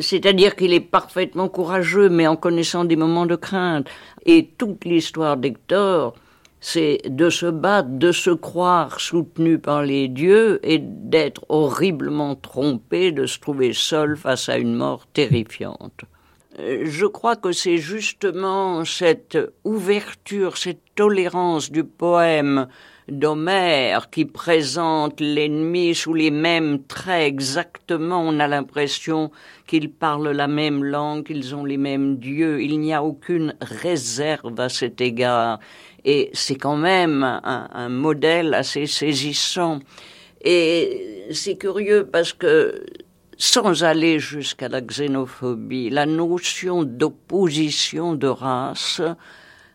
c'est-à-dire qu'il est parfaitement courageux, mais en connaissant des moments de crainte. Et toute l'histoire d'Hector, c'est de se battre, de se croire soutenu par les dieux et d'être horriblement trompé, de se trouver seul face à une mort terrifiante. Euh, je crois que c'est justement cette ouverture, cette tolérance du poème d'Homère qui présente l'ennemi sous les mêmes traits exactement. On a l'impression qu'ils parlent la même langue, qu'ils ont les mêmes dieux. Il n'y a aucune réserve à cet égard. Et c'est quand même un, un modèle assez saisissant. Et c'est curieux parce que sans aller jusqu'à la xénophobie, la notion d'opposition de race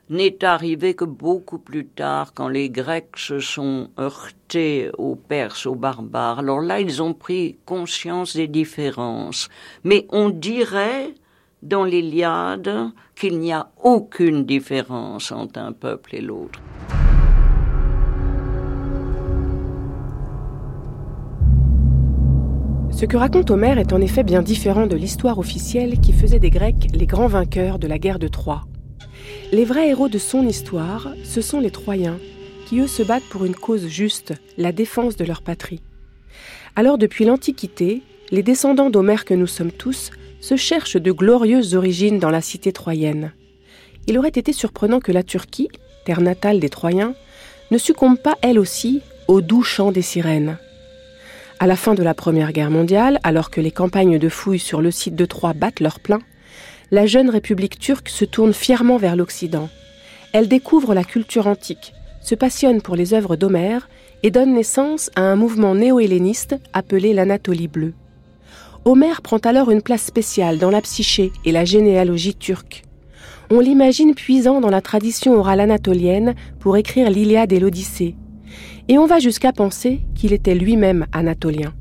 n'est arrivée que beaucoup plus tard quand les Grecs se sont heurtés aux Perses, aux barbares. Alors là, ils ont pris conscience des différences. Mais on dirait dans l'Iliade qu'il n'y a aucune différence entre un peuple et l'autre. Ce que raconte Homère est en effet bien différent de l'histoire officielle qui faisait des Grecs les grands vainqueurs de la guerre de Troie. Les vrais héros de son histoire, ce sont les Troyens, qui eux se battent pour une cause juste, la défense de leur patrie. Alors depuis l'Antiquité, les descendants d'Homère que nous sommes tous se cherchent de glorieuses origines dans la cité troyenne. Il aurait été surprenant que la Turquie, terre natale des Troyens, ne succombe pas elle aussi au doux chant des sirènes. À la fin de la Première Guerre mondiale, alors que les campagnes de fouilles sur le site de Troie battent leur plein, la jeune République turque se tourne fièrement vers l'Occident. Elle découvre la culture antique, se passionne pour les œuvres d'Homère et donne naissance à un mouvement néo-helléniste appelé l'Anatolie bleue. Homère prend alors une place spéciale dans la psyché et la généalogie turque. On l'imagine puisant dans la tradition orale anatolienne pour écrire l'Iliade et l'Odyssée, et on va jusqu'à penser qu'il était lui-même anatolien.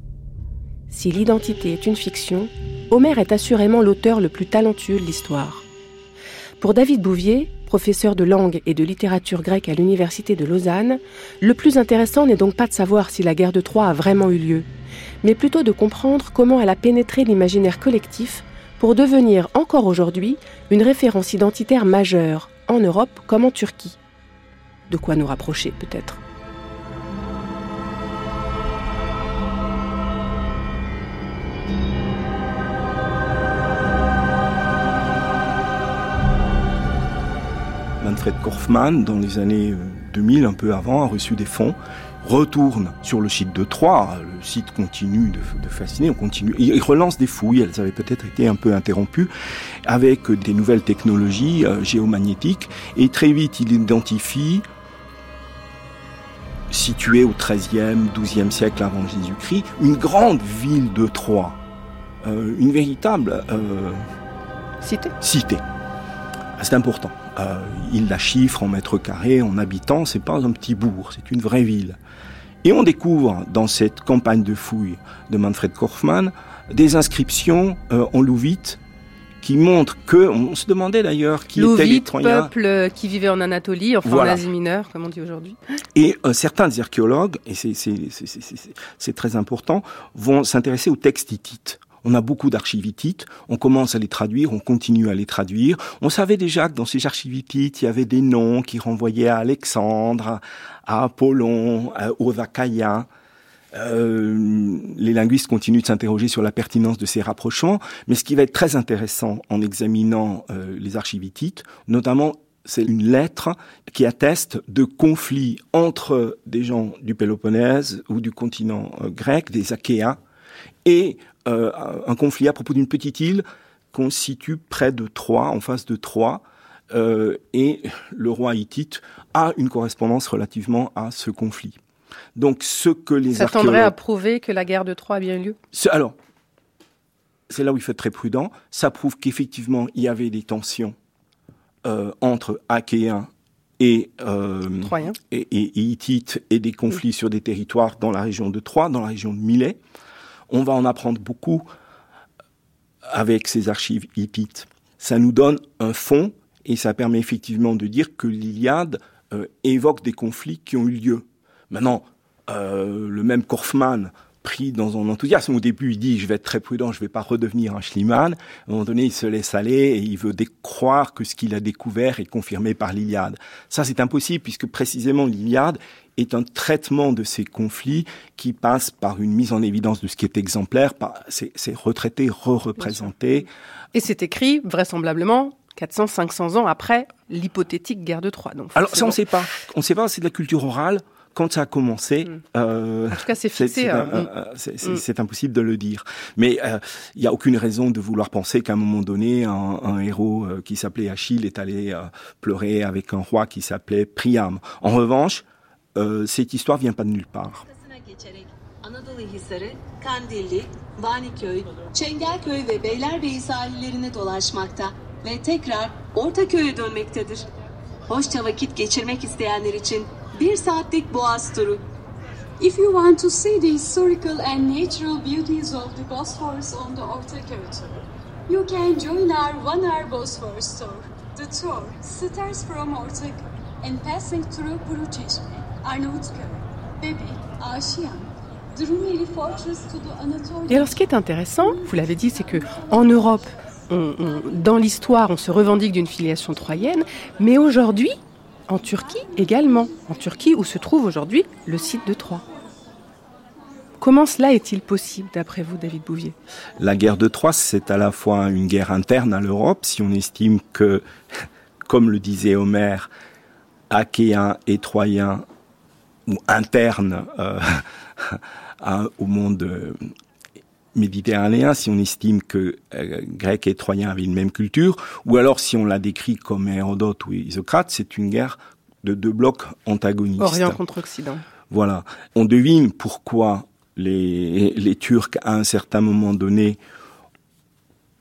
Si l'identité est une fiction, Homère est assurément l'auteur le plus talentueux de l'histoire. Pour David Bouvier, professeur de langue et de littérature grecque à l'université de Lausanne, le plus intéressant n'est donc pas de savoir si la guerre de Troie a vraiment eu lieu, mais plutôt de comprendre comment elle a pénétré l'imaginaire collectif pour devenir encore aujourd'hui une référence identitaire majeure, en Europe comme en Turquie. De quoi nous rapprocher peut-être? Manfred Korfmann, dans les années 2000, un peu avant, a reçu des fonds, retourne sur le site de Troyes, le site continue de, fasciner, on continue, il relance des fouilles, elles avaient peut-être été un peu interrompues, avec des nouvelles technologies euh, géomagnétiques, et très vite il identifie située au XIIIe, XIIe siècle avant Jésus-Christ, une grande ville de Troie, euh, une véritable euh, cité. cité. C'est important. Euh, il la chiffre en mètres carrés, en habitants, c'est pas un petit bourg, c'est une vraie ville. Et on découvre dans cette campagne de fouilles de Manfred Korfmann des inscriptions euh, en louvite qui montrent que, on se demandait d'ailleurs qui étaient les Troyens. peuple qui vivait en Anatolie, enfin en Asie mineure, comme on dit aujourd'hui. Et euh, certains archéologues, et c'est très important, vont s'intéresser aux textes hittites. On a beaucoup d'archivitites, on commence à les traduire, on continue à les traduire. On savait déjà que dans ces archivitites, il y avait des noms qui renvoyaient à Alexandre, à Apollon, aux Achaïens. Euh, les linguistes continuent de s'interroger sur la pertinence de ces rapprochements, mais ce qui va être très intéressant en examinant euh, les archivitites, notamment c'est une lettre qui atteste de conflits entre des gens du Péloponnèse ou du continent euh, grec, des Achéens, et euh, un conflit à propos d'une petite île qu'on situe près de Troie, en face de Troie, euh, et le roi hittite a une correspondance relativement à ce conflit. Donc, ce que les Ça tendrait à prouver que la guerre de Troie a bien eu lieu? Alors, c'est là où il faut être très prudent. Ça prouve qu'effectivement, il y avait des tensions euh, entre Achéens et, et, et, Hittites et des conflits sur des territoires dans la région de Troie, dans la région de Milet. On va en apprendre beaucoup avec ces archives hittites. Ça nous donne un fond et ça permet effectivement de dire que l'Iliade euh, évoque des conflits qui ont eu lieu. Maintenant, euh, le même Korfman, pris dans un enthousiasme, au début il dit je vais être très prudent, je ne vais pas redevenir un Schliemann. À un moment donné, il se laisse aller et il veut croire que ce qu'il a découvert est confirmé par l'Iliade. Ça, c'est impossible puisque précisément l'Iliade est un traitement de ces conflits qui passe par une mise en évidence de ce qui est exemplaire, c'est retraité, re-représenté. Et c'est écrit vraisemblablement 400, 500 ans après l'hypothétique guerre de Troie. Alors ça, on ne sait pas. On ne sait pas, c'est de la culture orale quand ça a commencé, euh, en tout cas c'est fixé. C'est impossible de le dire. Mais il euh, n'y a aucune raison de vouloir penser qu'à un moment donné, un, héros euh, qui s'appelait Achille est allé euh, pleurer avec un roi qui s'appelait Priam. En revanche, cette histoire vient pas de nulle part. Anadolu Hisarı, Kandilli, Vaniköy, Çengelköy ve Beylerbeyi sahillerine dolaşmakta ve tekrar Ortaköy'e dönmektedir. Hoşça vakit geçirmek isteyenler için bir saatlik boğaz turu. If you want to see the historical and natural beauties of the Bosphorus on the Ortaköy tour, you can join our one-hour Bosphorus tour. The tour starts from Ortaköy and passing through Kuruçeşme, Arnavutköy, Bebi, Aşiyan, Et alors, ce qui est intéressant, vous l'avez dit, c'est que en Europe, dans l'histoire, on se revendique d'une filiation troyenne, mais aujourd'hui, en Turquie également, en Turquie où se trouve aujourd'hui le site de Troie. Comment cela est-il possible, d'après vous, David Bouvier? La guerre de Troie, c'est à la fois une guerre interne à l'Europe, si on estime que, <laughs> comme le disait Homère, Achéens et Troyens, ou internes euh, <laughs> au monde euh, méditerranéen, si on estime que euh, Grecs et Troyens avaient une même culture, ou alors si on la décrit comme Hérodote ou Isocrate, c'est une guerre de deux blocs antagonistes. Orient contre Occident. Voilà. On devine pourquoi les, les Turcs, à un certain moment donné,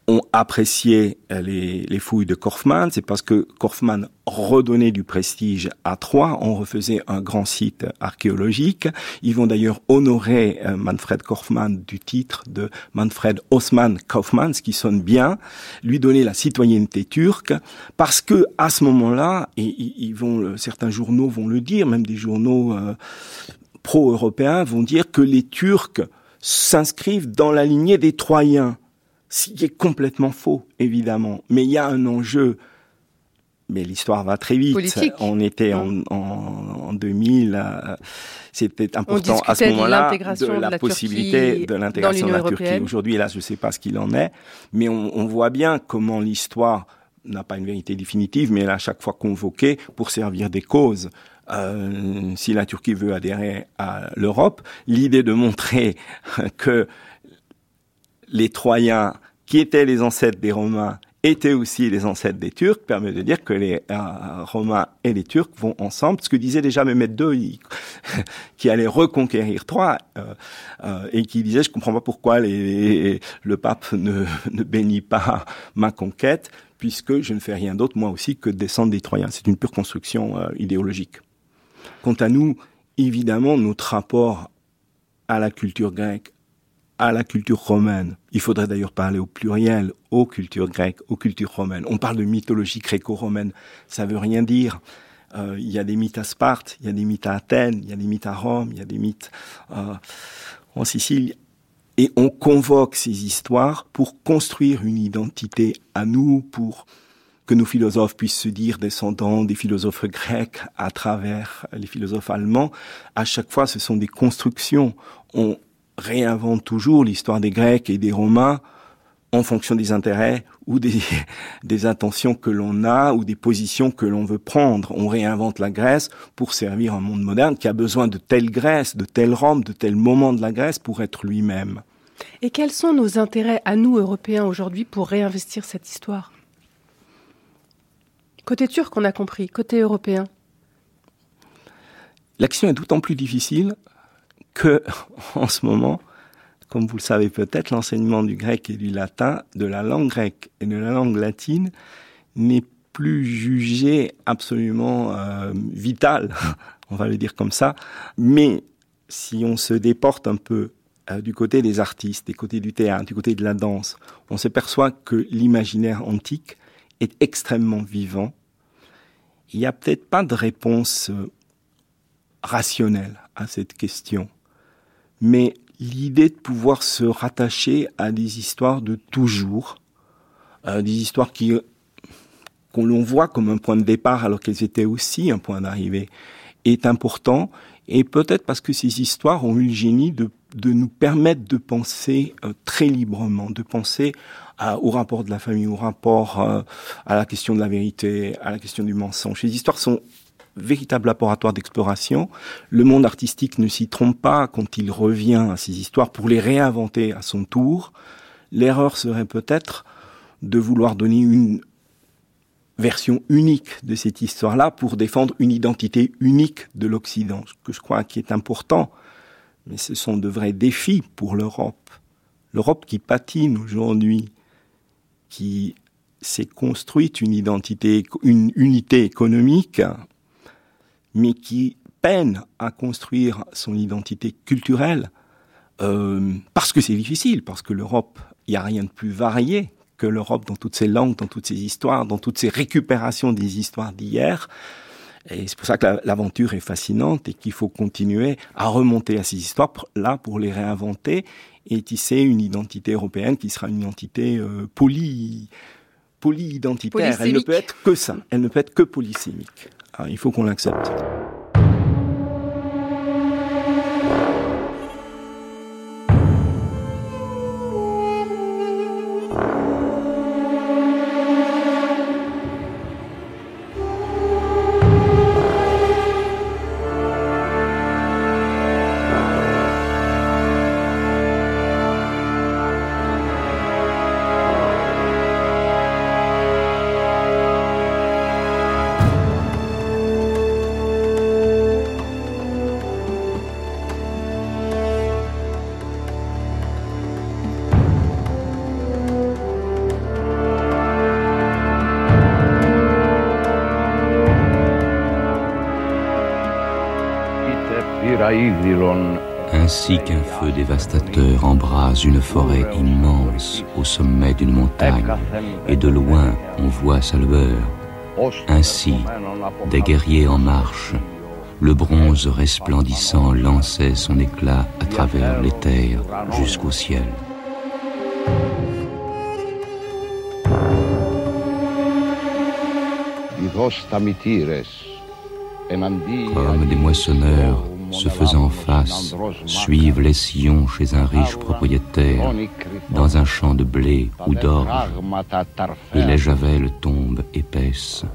ont apprécié euh, les, les fouilles de Korfman, c'est parce que Korfman redonnait du prestige à Troyes, on refaisait un grand site archéologique. Ils vont d'ailleurs honorer euh, Manfred Korfman du titre de Manfred Osman Kaufmann, ce qui sonne bien, lui donner la citoyenneté turque, parce que à ce moment-là, et ils vont, certains journaux vont le dire, même des journaux euh, pro-européens vont dire que les Turcs s'inscrivent dans la lignée des Troyens ce qui est complètement faux, évidemment. Mais il y a un enjeu. Mais l'histoire va très vite. On était en, en, en 2000. Euh, c'était important à ce moment-là de, la, possibilité de l'intégration de la Turquie. Aujourd'hui, là, je ne sais pas ce qu'il en est, mais on, on voit bien comment l'histoire n'a pas une vérité définitive, mais elle est à chaque fois convoquée pour servir des causes. Euh, si la Turquie veut adhérer à l'Europe, l'idée de montrer <laughs> que les Troyens, qui étaient les ancêtres des Romains, étaient aussi les ancêtres des Turcs, permet de dire que les euh, Romains et les Turcs vont ensemble. Ce que disait déjà Mehmet II, <laughs> qui allait reconquérir Troie, euh, euh, et qui disait, je comprends pas pourquoi le pape ne, <laughs> ne bénit pas ma conquête, puisque je ne fais rien d'autre, moi aussi, que descendre des Troyens. C'est une pure construction idéologique. Quant à nous, évidemment, notre rapport à la culture grecque, à la culture romaine. Il faudrait d'ailleurs parler au pluriel, aux cultures grecques, aux cultures romaines. On parle de mythologie gréco-romaine, ça veut rien dire. Euh, il y a des mythes à Sparte, il y a des mythes à Athènes, il y a des mythes à Rome, il y a des mythes euh, en Sicile. Et on convoque ces histoires pour construire une identité à nous, pour que nos philosophes puissent se dire descendants des philosophes grecs à travers les philosophes allemands. À chaque fois, ce sont des constructions. On, réinvente toujours l'histoire des Grecs et des Romains en fonction des intérêts ou des, <laughs> des intentions que l'on a ou des positions que l'on veut prendre. On réinvente la Grèce pour servir un monde moderne qui a besoin de telle Grèce, de tel Rome, de tel moment de la Grèce pour être lui-même. Et quels sont nos intérêts à nous, Européens, aujourd'hui, pour réinvestir cette histoire? Côté turc, on a compris. Côté européen? L'action est d'autant plus difficile que, <laughs> en ce moment, comme vous le savez peut-être, l'enseignement du grec et du latin, de la langue grecque et de la langue latine, n'est plus jugé absolument euh, vital, <laughs> on va le dire comme ça. Mais si on se déporte un peu euh, du côté des artistes, du côté du théâtre, du côté de la danse, on se perçoit que l'imaginaire antique est extrêmement vivant. Il n'y a peut-être pas de réponse euh, rationnelle à cette question mais l'idée de pouvoir se rattacher à des histoires de toujours, des histoires qui qu'on l'on voit comme un point de départ alors qu'elles étaient aussi un point d'arrivée, est important. Et peut-être parce que ces histoires ont eu le génie de, de nous permettre de penser euh, très librement, de penser au rapport de la famille, au rapport euh, à la question de la vérité, à la question du mensonge. Ces histoires sont véritable laboratoire d'exploration. Le monde artistique ne s'y trompe pas quand il revient à ces histoires pour les réinventer à son tour. L'erreur serait peut-être de vouloir donner une version unique de cette histoire-là pour défendre une identité unique de l'Occident, ce que je crois qui est important. Mais ce sont de vrais défis pour l'Europe. L'Europe qui patine aujourd'hui, qui s'est construite une identité, une unité économique, mais qui peine à construire son identité culturelle, euh, parce que c'est difficile, parce que l'Europe, il n'y a rien de plus varié que l'Europe dans toutes ses langues, dans toutes ses histoires, dans toutes ses récupérations des histoires d'hier. Et c'est pour ça que l'aventure est fascinante et qu'il faut continuer à remonter à ces histoires-là pour les réinventer et tisser une identité européenne qui sera une identité euh, poly, poly-identitaire. Elle ne peut être que ça. Elle ne peut être que polysémique. Ah, il faut qu'on l'accepte. Ainsi qu'un feu dévastateur embrase une forêt immense au sommet d'une montagne, et de loin on voit sa lueur. Ainsi, des guerriers en marche, le bronze resplendissant lançait son éclat à travers les terres jusqu'au ciel. Comme des moissonneurs se faisant face, suivent les sillons chez un riche propriétaire, dans un champ de blé ou d'orge, et les javelles tombent épaisses.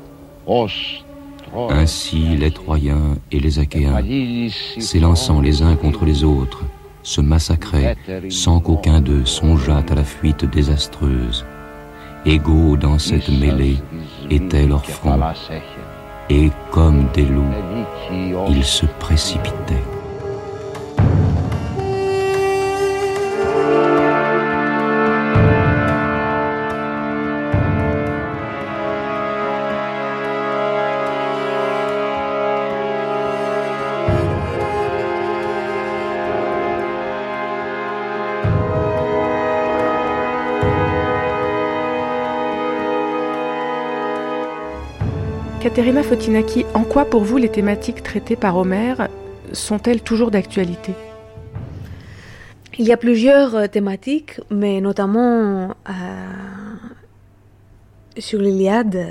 Ainsi les Troyens et les Achéens, s'élançant les uns contre les autres, se massacraient sans qu'aucun d'eux songeât à la fuite désastreuse. Égaux dans cette mêlée étaient leurs fronts, et comme des loups, ils se précipitaient. Katerina Fotinaki, en quoi pour vous les thématiques traitées par Homère sont-elles toujours d'actualité? Il y a plusieurs euh, thématiques, mais notamment euh, sur l'Iliade.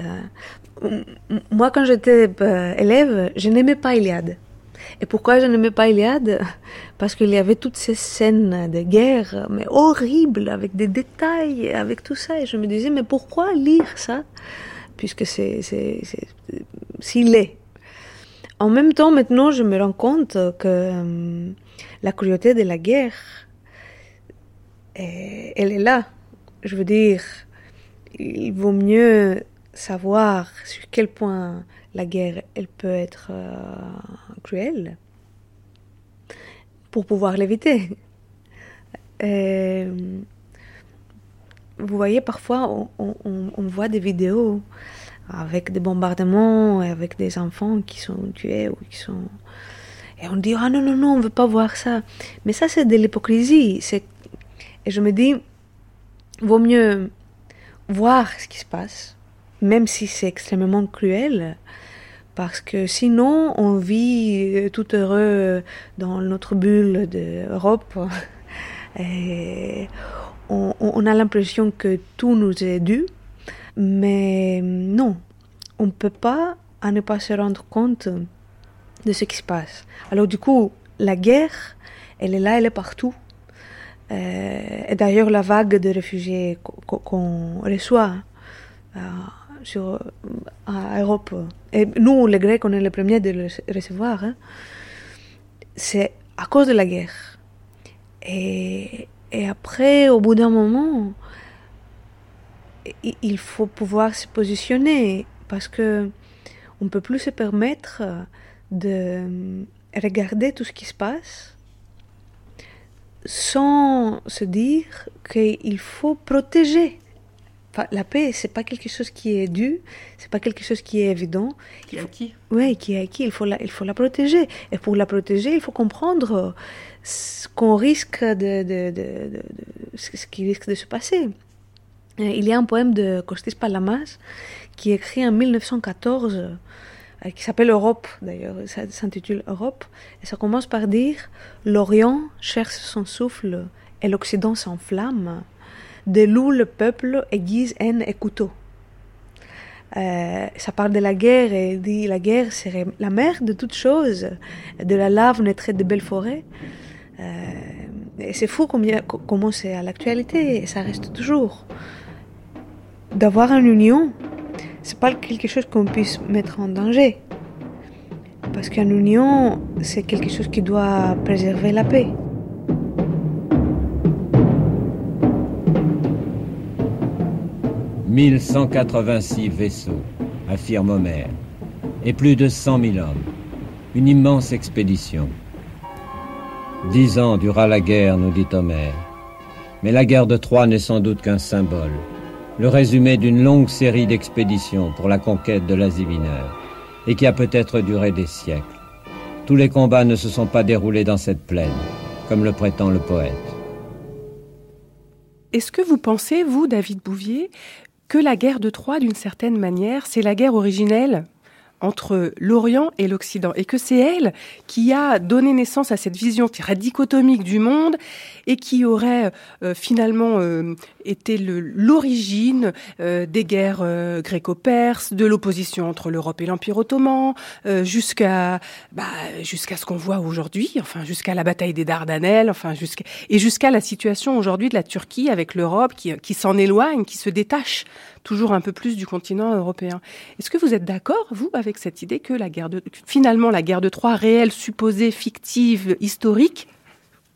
Euh, moi, quand j'étais élève, je n'aimais pas Iliade. Et pourquoi je n'aimais pas Iliade? Parce qu'il y avait toutes ces scènes de guerre, mais horribles, avec des détails, avec tout ça. Et je me disais, mais pourquoi lire ça? Puisque c'est s'il est. En même temps, maintenant, je me rends compte que euh, la cruauté de la guerre, euh, elle est là. Je veux dire, il vaut mieux savoir sur quel point la guerre, elle peut être euh, cruelle pour pouvoir l'éviter. Vous voyez, parfois, on, voit des vidéos avec des bombardements et avec des enfants qui sont tués ou qui sont... Et on dit, ah non, non, non, on ne veut pas voir ça. Mais ça, c'est de l'hypocrisie. Et je me dis, vaut mieux voir ce qui se passe, même si c'est extrêmement cruel, parce que sinon, on vit tout heureux dans notre bulle d'Europe. <laughs> Et on, a l'impression que tout nous est dû, mais non, on ne peut pas ne pas se rendre compte de ce qui se passe. Alors du coup, la guerre, elle est là, elle est partout. Euh, et d'ailleurs, la vague de réfugiés qu'on reçoit, euh, sur, à Europe. Et nous, les Grecs, on est les premiers de le recevoir. Hein. C'est à cause de la guerre. Et, et après, au bout d'un moment, il faut pouvoir se positionner parce que on peut plus se permettre de regarder tout ce qui se passe sans se dire qu'il faut protéger. la paix, c'est pas quelque chose qui est dû, c'est pas quelque chose qui est évident. Qui est acquis. Oui, qui est acquis. Il faut la, il faut la protéger. Et pour la protéger, il faut comprendre ce qu'on risque de, ce qui risque de se passer. Il y a un poème de Costis Palamas qui est écrit en 1914 euh, qui s'appelle Europe d'ailleurs, ça s'intitule Europe, et ça commence par dire L'Orient cherche son souffle et l'Occident s'enflamme, de loup le peuple aiguise haine et couteau. Euh, ça parle de la guerre et dit la guerre serait la mère de toutes choses, de la lave naîtrait de belles forêts. Euh, c'est fou combien, comment c'est à l'actualité ça reste toujours. D'avoir une union c'est pas quelque chose qu'on puisse mettre en danger. Parce qu'une union, c'est quelque chose qui doit préserver la paix. « 1186 vaisseaux, affirme Homère, et plus de 100 000 hommes. Une immense expédition. Dix ans dura la guerre, nous dit Homère. Mais la guerre de Troie n'est sans doute qu'un symbole le résumé d'une longue série d'expéditions pour la conquête de l'Asie mineure, et qui a peut-être duré des siècles. Tous les combats ne se sont pas déroulés dans cette plaine, comme le prétend le poète. Est-ce que vous pensez, vous, David Bouvier, que la guerre de Troie, d'une certaine manière, c'est la guerre originelle? Entre l'Orient et l'Occident, et que c'est elle qui a donné naissance à cette vision très dichotomique du monde et qui aurait euh, finalement euh, été l'origine euh, des guerres gréco-perses, de l'opposition entre l'Europe et l'Empire ottoman, jusqu'à bah, jusqu'à ce qu'on voit aujourd'hui, enfin jusqu'à la bataille des Dardanelles, enfin jusqu'à et jusqu'à la situation aujourd'hui de la Turquie avec l'Europe qui, qui s'en éloigne, qui se détache toujours un peu plus du continent européen. Est-ce que vous êtes d'accord, vous, avec cette idée que la guerre finalement la guerre de Troie réelle, supposée, fictive, historique,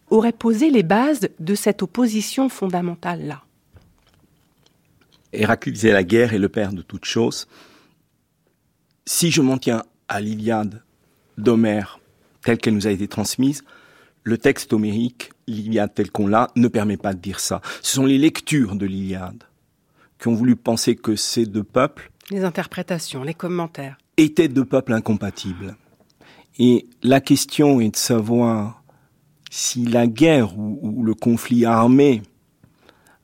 aurait posé les bases de cette opposition fondamentale-là? Héraclite disait la guerre est le père de toutes choses. Si je m'en tiens à l'Iliade d'Homère telle qu'elle nous a été transmise, le texte homérique, l'Iliade tel qu'on l'a, ne permet pas de dire ça. Ce sont les lectures de l'Iliade qui ont voulu penser que ces deux peuples, les interprétations, les commentaires, étaient deux peuples incompatibles. Et la question est de savoir si la guerre ou, le conflit armé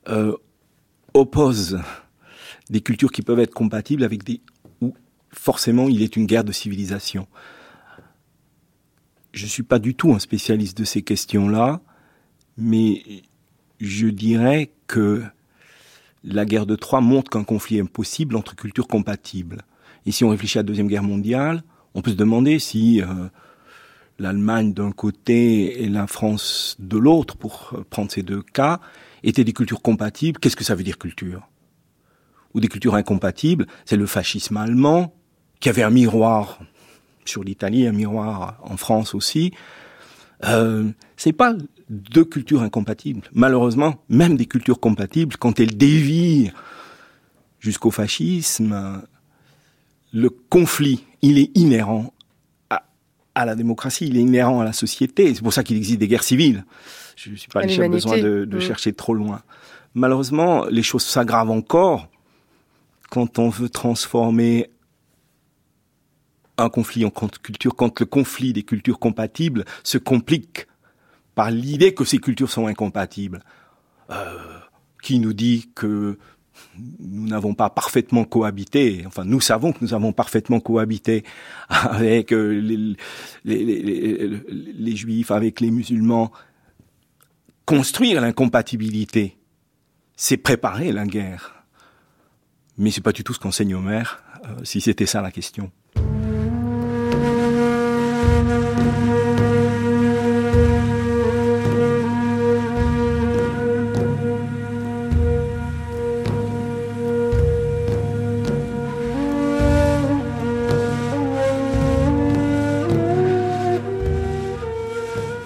euh, oppose des cultures qui peuvent être compatibles avec des ou forcément il est une guerre de civilisation. Je ne suis pas du tout un spécialiste de ces questions-là, mais je dirais que la guerre de Troie montre qu'un conflit est impossible entre cultures compatibles. Et si on réfléchit à la Deuxième Guerre mondiale, on peut se demander si euh, l'Allemagne d'un côté et la France de l'autre, pour euh, prendre ces deux cas, étaient des cultures compatibles. Qu'est-ce que ça veut dire culture? Ou des cultures incompatibles C'est le fascisme allemand, qui avait un miroir sur l'Italie, un miroir en France aussi. Euh, c'est pas deux cultures incompatibles. Malheureusement, même des cultures compatibles, quand elles dévient jusqu'au fascisme, le conflit, il est inhérent à, la démocratie, il est inhérent à la société. C'est pour ça qu'il existe des guerres civiles. Je ne suis pas besoin de, de mm. chercher trop loin. Malheureusement, les choses s'aggravent encore quand on veut transformer un conflit en culture, quand le conflit des cultures compatibles se complique par l'idée que ces cultures sont incompatibles. Euh, qui nous dit que nous n'avons pas parfaitement cohabité, enfin nous savons que nous avons parfaitement cohabité avec euh, les, les, les, juifs, avec les musulmans construire l'incompatibilité, c'est préparer la guerre. Mais c'est pas du tout ce qu'enseigne Homer, euh, si c'était ça la question.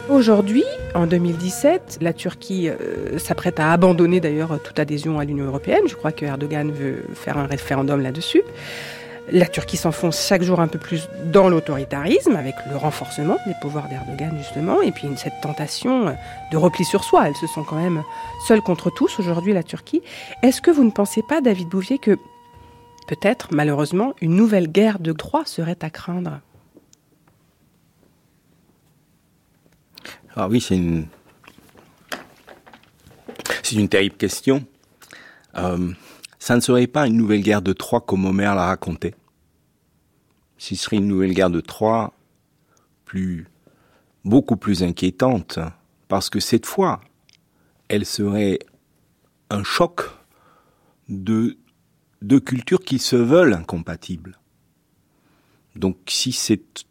Aujourd'hui, en 2017, la Turquie euh, s'apprête à abandonner d'ailleurs toute adhésion à l'Union européenne. Je crois que Erdogan veut faire un référendum là-dessus. La Turquie s'enfonce chaque jour un peu plus dans l'autoritarisme, avec le renforcement des pouvoirs d'Erdogan justement, et puis cette tentation de repli sur soi. Elles se sont quand même seules contre tous aujourd'hui, la Turquie. Est-ce que vous ne pensez pas, David Bouvier, que peut-être, malheureusement, une nouvelle guerre de droit serait à craindre? Ah oui, c'est une, terrible question. Euh, ça ne serait pas une nouvelle guerre de Troie comme Homère l'a raconté. Ce serait une nouvelle guerre de Troie plus, beaucoup plus inquiétante, parce que cette fois, elle serait un choc de deux cultures qui se veulent incompatibles. Donc si c'est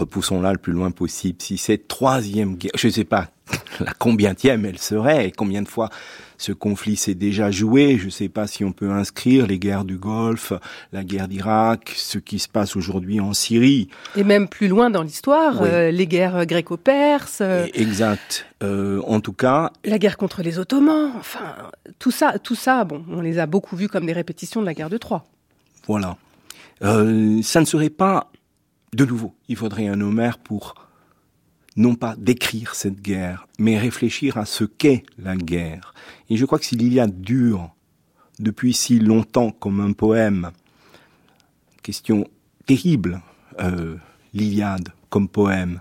repoussons-la le plus loin possible, si cette troisième guerre, je ne sais pas <laughs> la combientième elle serait, et combien de fois ce conflit s'est déjà joué, je ne sais pas si on peut inscrire les guerres du Golfe, la guerre d'Irak, ce qui se passe aujourd'hui en Syrie. Et même plus loin dans l'histoire, euh, les guerres gréco-perses. Euh, exact. Euh, en tout cas. La guerre contre les Ottomans, enfin, tout ça, tout ça, bon, on les a beaucoup vus comme des répétitions de la guerre de Troie. Voilà. ça ne serait pas de nouveau, il faudrait un Homère pour non pas décrire cette guerre, mais réfléchir à ce qu'est la guerre. Et je crois que si l'Iliade dure depuis si longtemps comme un poème, question terrible, euh, l'Iliade comme poème,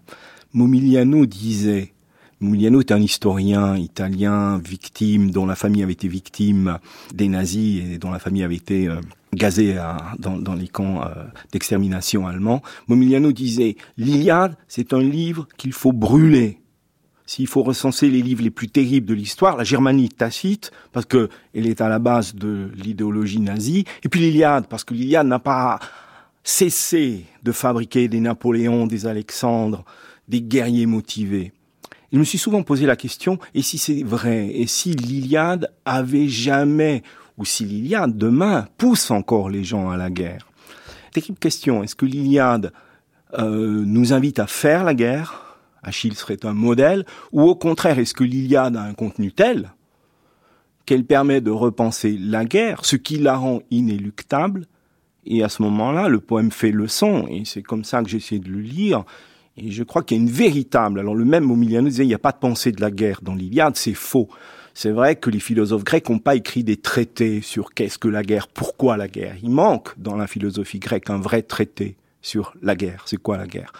Momigliano disait Muliano est un historien italien victime, dont la famille avait été victime des nazis et dont la famille avait été euh, gazée dans, les camps euh, d'extermination allemands. Momigliano disait, l'Iliade, c'est un livre qu'il faut brûler. S'il faut recenser les livres les plus terribles de l'histoire, la Germanie tacite, parce que elle est à la base de l'idéologie nazie, et puis l'Iliade, parce que l'Iliade n'a pas cessé de fabriquer des Napoléons, des Alexandres, des guerriers motivés. Je me suis souvent posé la question, et si c'est vrai, et si l'Iliade avait jamais, ou si l'Iliade demain pousse encore les gens à la guerre. Terrible question, est-ce que l'Iliade euh, nous invite à faire la guerre? Achille serait un modèle, ou au contraire, est-ce que l'Iliade a un contenu tel qu'elle permet de repenser la guerre, ce qui la rend inéluctable, et à ce moment-là, le poème fait leçon, et c'est comme ça que j'essaie de le lire, et je crois qu'il y a une véritable, alors le même Momiliano disait, il n'y a pas de pensée de la guerre dans l'Iliade, c'est faux. C'est vrai que les philosophes grecs n'ont pas écrit des traités sur qu'est-ce que la guerre, pourquoi la guerre. Il manque dans la philosophie grecque un vrai traité sur la guerre. C'est quoi la guerre?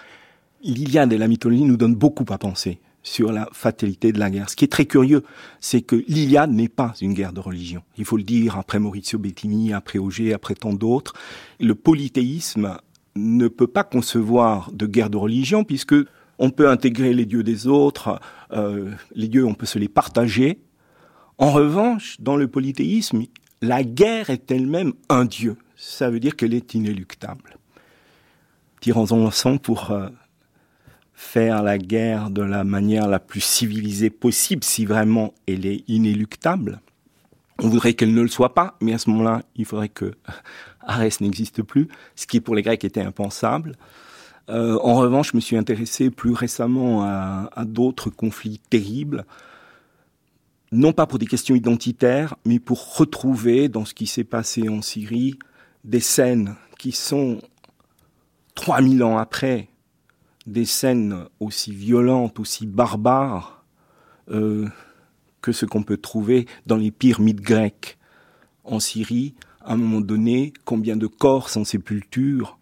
L'Iliade et la mythologie nous donnent beaucoup à penser sur la fatalité de la guerre. Ce qui est très curieux, c'est que l'Iliade n'est pas une guerre de religion. Il faut le dire après Maurizio Bettini, après Auger, après tant d'autres. Le polythéisme ne peut pas concevoir de guerre de religion puisque on peut intégrer les dieux des autres, euh, les dieux, on peut se les partager. En revanche, dans le polythéisme, la guerre est elle-même un dieu. Ça veut dire qu'elle est inéluctable. Tirons-en ensemble pour euh, faire la guerre de la manière la plus civilisée possible, si vraiment elle est inéluctable. On voudrait qu'elle ne le soit pas, mais à ce moment-là, il faudrait que <laughs> Arès n'existe plus, ce qui pour les Grecs était impensable. Euh, en revanche, je me suis intéressé plus récemment à, à d'autres conflits terribles, non pas pour des questions identitaires, mais pour retrouver dans ce qui s'est passé en Syrie des scènes qui sont 3000 ans après, des scènes aussi violentes, aussi barbares euh, que ce qu'on peut trouver dans les pires mythes grecs en Syrie, à un moment donné, combien de corps sans sépulture,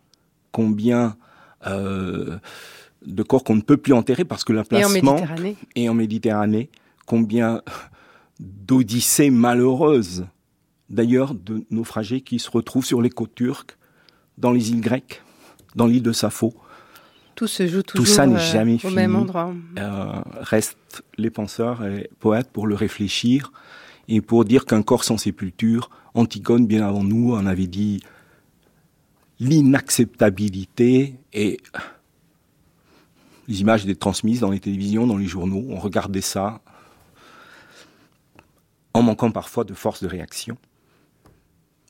combien euh, de corps qu'on ne peut plus enterrer parce que l'emplacement et en Méditerranée, combien d'odyssées malheureuses, d'ailleurs de naufragés qui se retrouvent sur les côtes turques, dans les îles grecques, dans l'île de Sappho. Tout se joue toujours Tout ça n'est jamais au fini. même endroit. Euh, restent les penseurs et poètes pour le réfléchir et pour dire qu'un corps sans sépulture, Antigone, bien avant nous, en avait dit l'inacceptabilité et les images étaient transmises dans les télévisions, dans les journaux, on regardait ça en manquant parfois de force de réaction.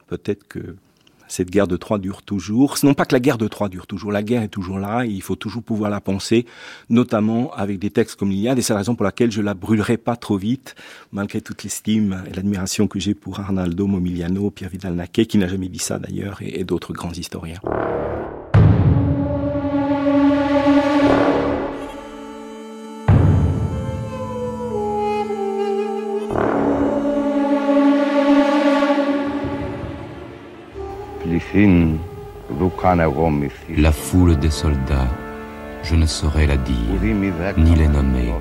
Peut-être que cette guerre de Troie dure toujours. Non pas que la guerre de Troie dure toujours, la guerre est toujours là et il faut toujours pouvoir la penser, notamment avec des textes comme l'Iliade et c'est la raison pour laquelle je la brûlerai pas trop vite, malgré toute l'estime et l'admiration que j'ai pour Arnaldo Momigliano, Pierre Vidal-Naquet, qui n'a jamais dit ça d'ailleurs, et d'autres grands historiens. La foule des soldats, je ne saurais la dire, ni les nommer.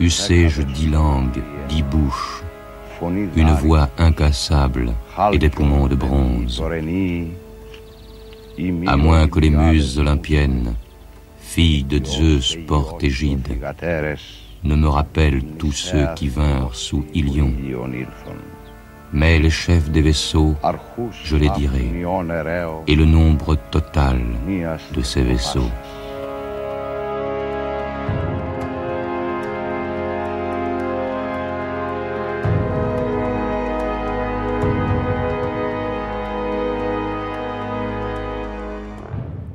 Eussé-je dix langues, dix bouches, une voix incassable et des poumons de bronze. À moins que les muses olympiennes, filles de Zeus porte égide, ne me rappellent tous ceux qui vinrent sous Ilion. Mais les chefs des vaisseaux, je les dirai, et le nombre total de ces vaisseaux.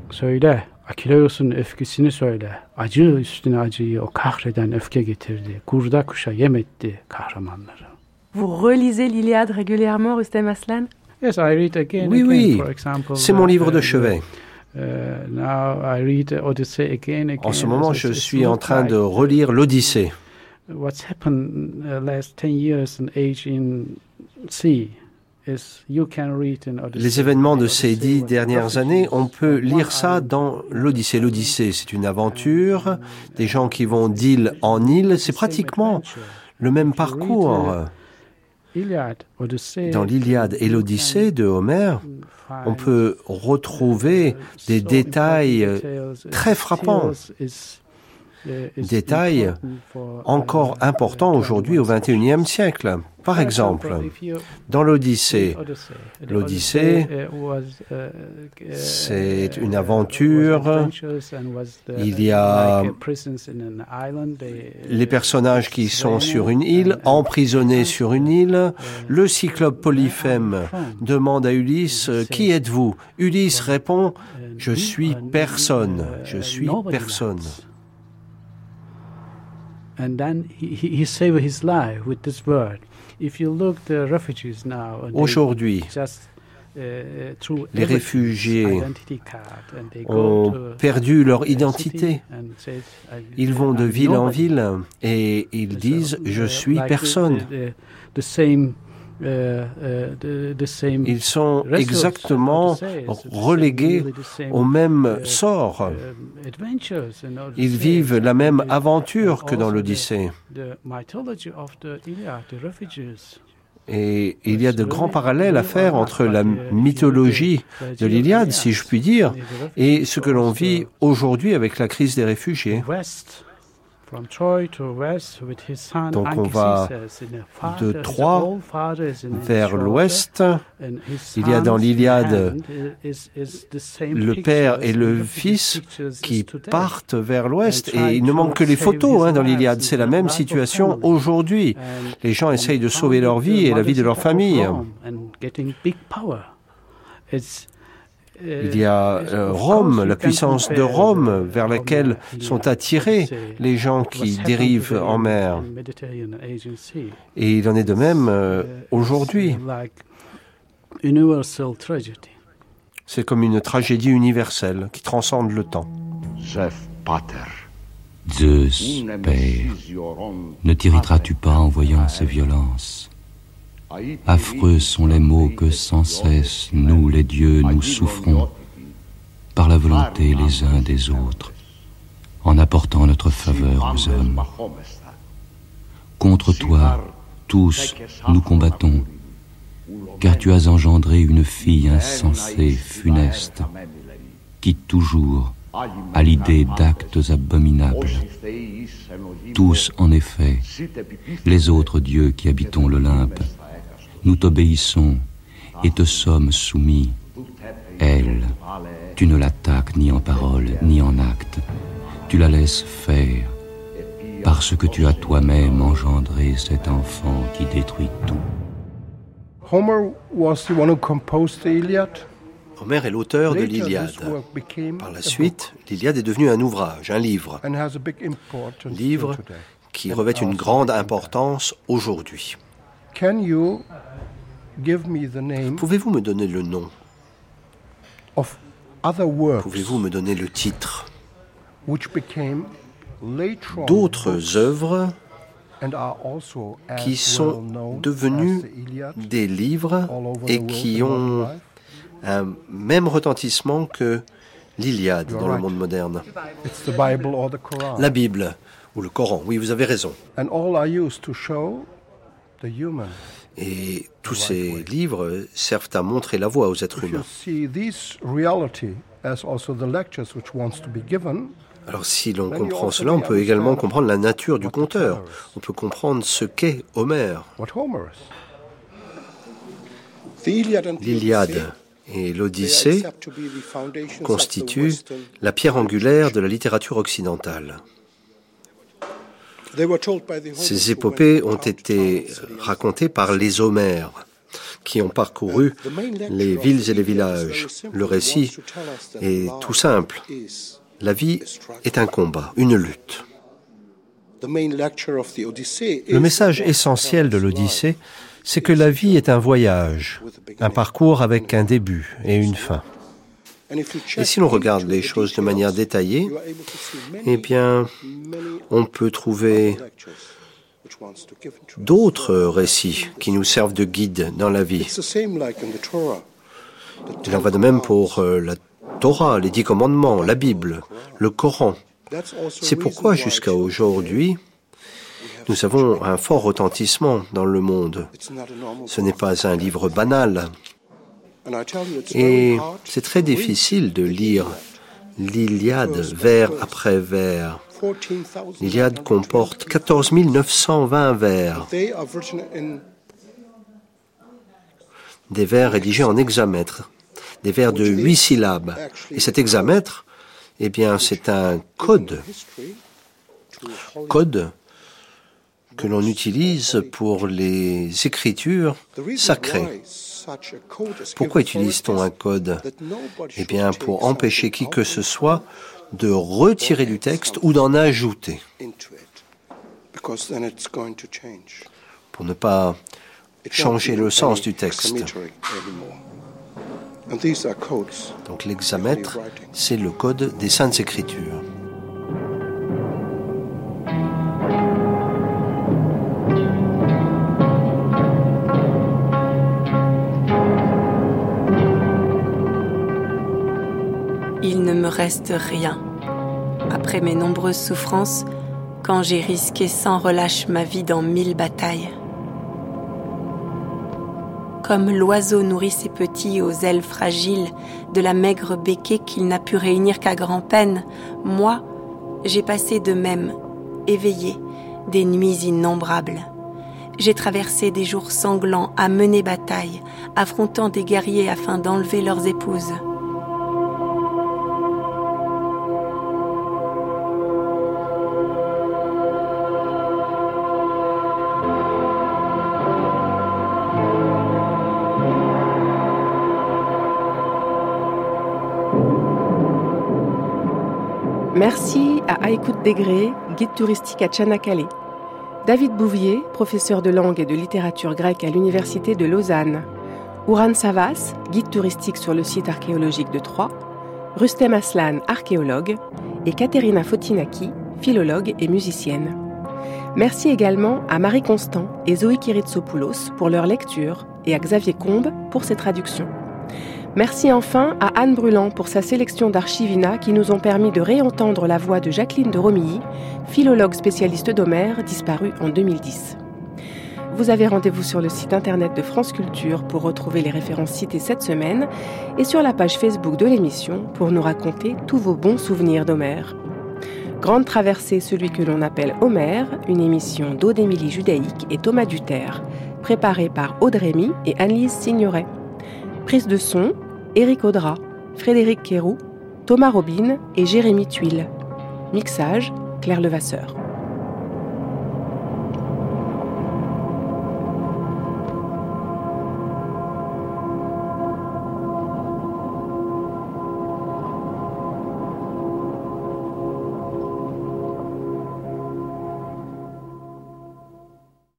Söyle, Akileus'un öfkesini söyle. Acı üstüne acıyı o kahreden öfke getirdi. Kurda kuşa yem etti kahramanları. Vous relisez l'Iliade régulièrement, Rustem Aslan? Yes, I read again, Oui, again, oui. for example, C'est mon uh, livre de uh, chevet. uh, now I read Odyssey again, again. En ce moment, je suis en train de relire l'Odyssée. What's happened uh, last 10 years in age in sea is you can read in Odyssey. Les événements de ces dix dernières années, on peut lire ça dans l'Odyssée. L'Odyssée, c'est une aventure, des gens qui vont d'île en île, c'est pratiquement le même parcours. Dans l'Iliade et l'Odyssée de Homère, on peut retrouver des détails très frappants, détails encore importants aujourd'hui au XXIe siècle. Par exemple, dans l'Odyssée, l'Odyssée, c'est une aventure. Il y a les personnages qui sont sur une île, emprisonnés sur une île. Le cyclope Polyphème demande à Ulysse, Qui êtes-vous? Ulysse répond, Je suis personne, je suis personne. Aujourd'hui, uh, les réfugiés identity card, and they go ont to perdu leur identité. Ils vont de ville en ville et ils disent Je suis Like the- personne. Uh, uh, the same Ils sont exactement relégués au même uh, sort. Ils vivent la même aventure que dans l'Odyssée. Et il y a de grands parallèles à faire entre la mythologie de l'Iliade, si je puis dire, et ce que l'on vit aujourd'hui avec la crise des réfugiés. Donc on va de Troie vers l'ouest. Il y a dans l'Iliade le père et le is qui partent vers l'ouest et il ne manque que les photos hein, dans l'Iliade. C'est la même situation aujourd'hui. Les gens essayent de sauver leur vie et la vie de leur famille. Il y a euh, Rome, la puissance de Rome the vers laquelle sont attirés les gens qui dérivent en mer. Et il en est de même euh, aujourd'hui. C'est comme une tragédie universelle qui transcende le temps. Zeus, Père, ne t'irriteras-tu pas en voyant ces violences? Affreux sont les maux que sans cesse, nous les dieux, nous souffrons par la volonté les uns des autres, en apportant notre faveur aux hommes. Contre toi, tous, nous combattons, car tu as engendré une fille insensée, funeste, qui toujours a l'idée d'actes abominables. Tous, en effet, les autres dieux qui habitons l'Olympe, nous t'obéissons et te sommes soumis. Elle, tu ne l'attaques ni en parole ni en acte, tu la laisses faire, parce que tu as toi-même engendré cet enfant qui détruit tout. Homer was the one who composed the Iliad. Homer est l'auteur de l'Iliade. Par la suite, l'Iliade est devenue un ouvrage, un livre. Livre qui revêt une grande importance aujourd'hui. Pouvez-vous me donner le nom Pouvez-vous me donner le titre d'autres œuvres qui sont devenues des livres et qui ont un même retentissement que l'Iliade dans le monde moderne. La Bible ou le Coran, oui, vous avez raison. Et tous ces livres servent à montrer la voie aux êtres humains. Alors si l'on comprend cela, on peut également comprendre la nature du conteur. On peut comprendre ce qu'est Homère. L'Iliade et l'Odyssée constituent la pierre angulaire de la littérature occidentale. Ces épopées ont été racontées par les Homères, qui ont parcouru les villes et les villages. Le récit est tout simple. La vie est un combat, une lutte. Le message essentiel de l'Odyssée, c'est que la vie est un voyage, un parcours avec un début et une fin. Et si l'on regarde les choses de manière détaillée, eh bien, on peut trouver d'autres récits qui nous servent de guide dans la vie. Il en va de même pour euh, la Torah, les dix commandements, la Bible, le Coran. C'est pourquoi jusqu'à aujourd'hui, nous avons un fort retentissement dans le monde. Ce n'est pas un livre banal. Et c'est très difficile de lire l'Iliade vers après vers. L'Iliade comporte 14 920 vers. Des vers rédigés en hexamètre, des vers de huit syllabes. Et cet hexamètre, eh bien, c'est un code. Code que l'on utilise pour les écritures sacrées. Pourquoi utilise-t-on un code Eh bien, pour empêcher qui que ce soit de retirer du texte ou d'en ajouter. Pour ne pas changer le sens du texte. Donc l'hexamètre, c'est le code des saintes écritures. Reste rien. Après mes nombreuses souffrances, quand j'ai risqué sans relâche ma vie dans mille batailles. Comme l'oiseau nourrit ses petits aux ailes fragiles de la maigre béquée qu'il n'a pu réunir qu'à grand-peine, moi, j'ai passé de même, éveillé, des nuits innombrables. J'ai traversé des jours sanglants à mener bataille, affrontant des guerriers afin d'enlever leurs épouses. Merci à Aïkout Degré, guide touristique à Tchanakale. David Bouvier, professeur de langue et de littérature grecque à l'Université de Lausanne. Ouran Savas, guide touristique sur le site archéologique de Troyes. Rustem Aslan, archéologue. Et Katerina Fotinaki, philologue et musicienne. Merci également à Marie Constant et Zoé Kiritsopoulos pour leur lecture et à Xavier Combe pour ses traductions. Merci enfin à Anne Bruland pour sa sélection d'archivina qui nous ont permis de réentendre la voix de Jacqueline de Romilly, philologue spécialiste d'Homère, disparue en 2010. Vous avez rendez-vous sur le site internet de France Culture pour retrouver les références citées cette semaine et sur la page Facebook de l'émission pour nous raconter tous vos bons souvenirs d'Homère. Grande traversée, celui que l'on appelle Homère, une émission d'Audémilie Judaïque et Thomas Duterre, préparée par Audrey et Annelise Signoret. Prise de son, Éric Audra, Frédéric Quéroux, Thomas Robin et Jérémy Tuile. Mixage, Claire Levasseur.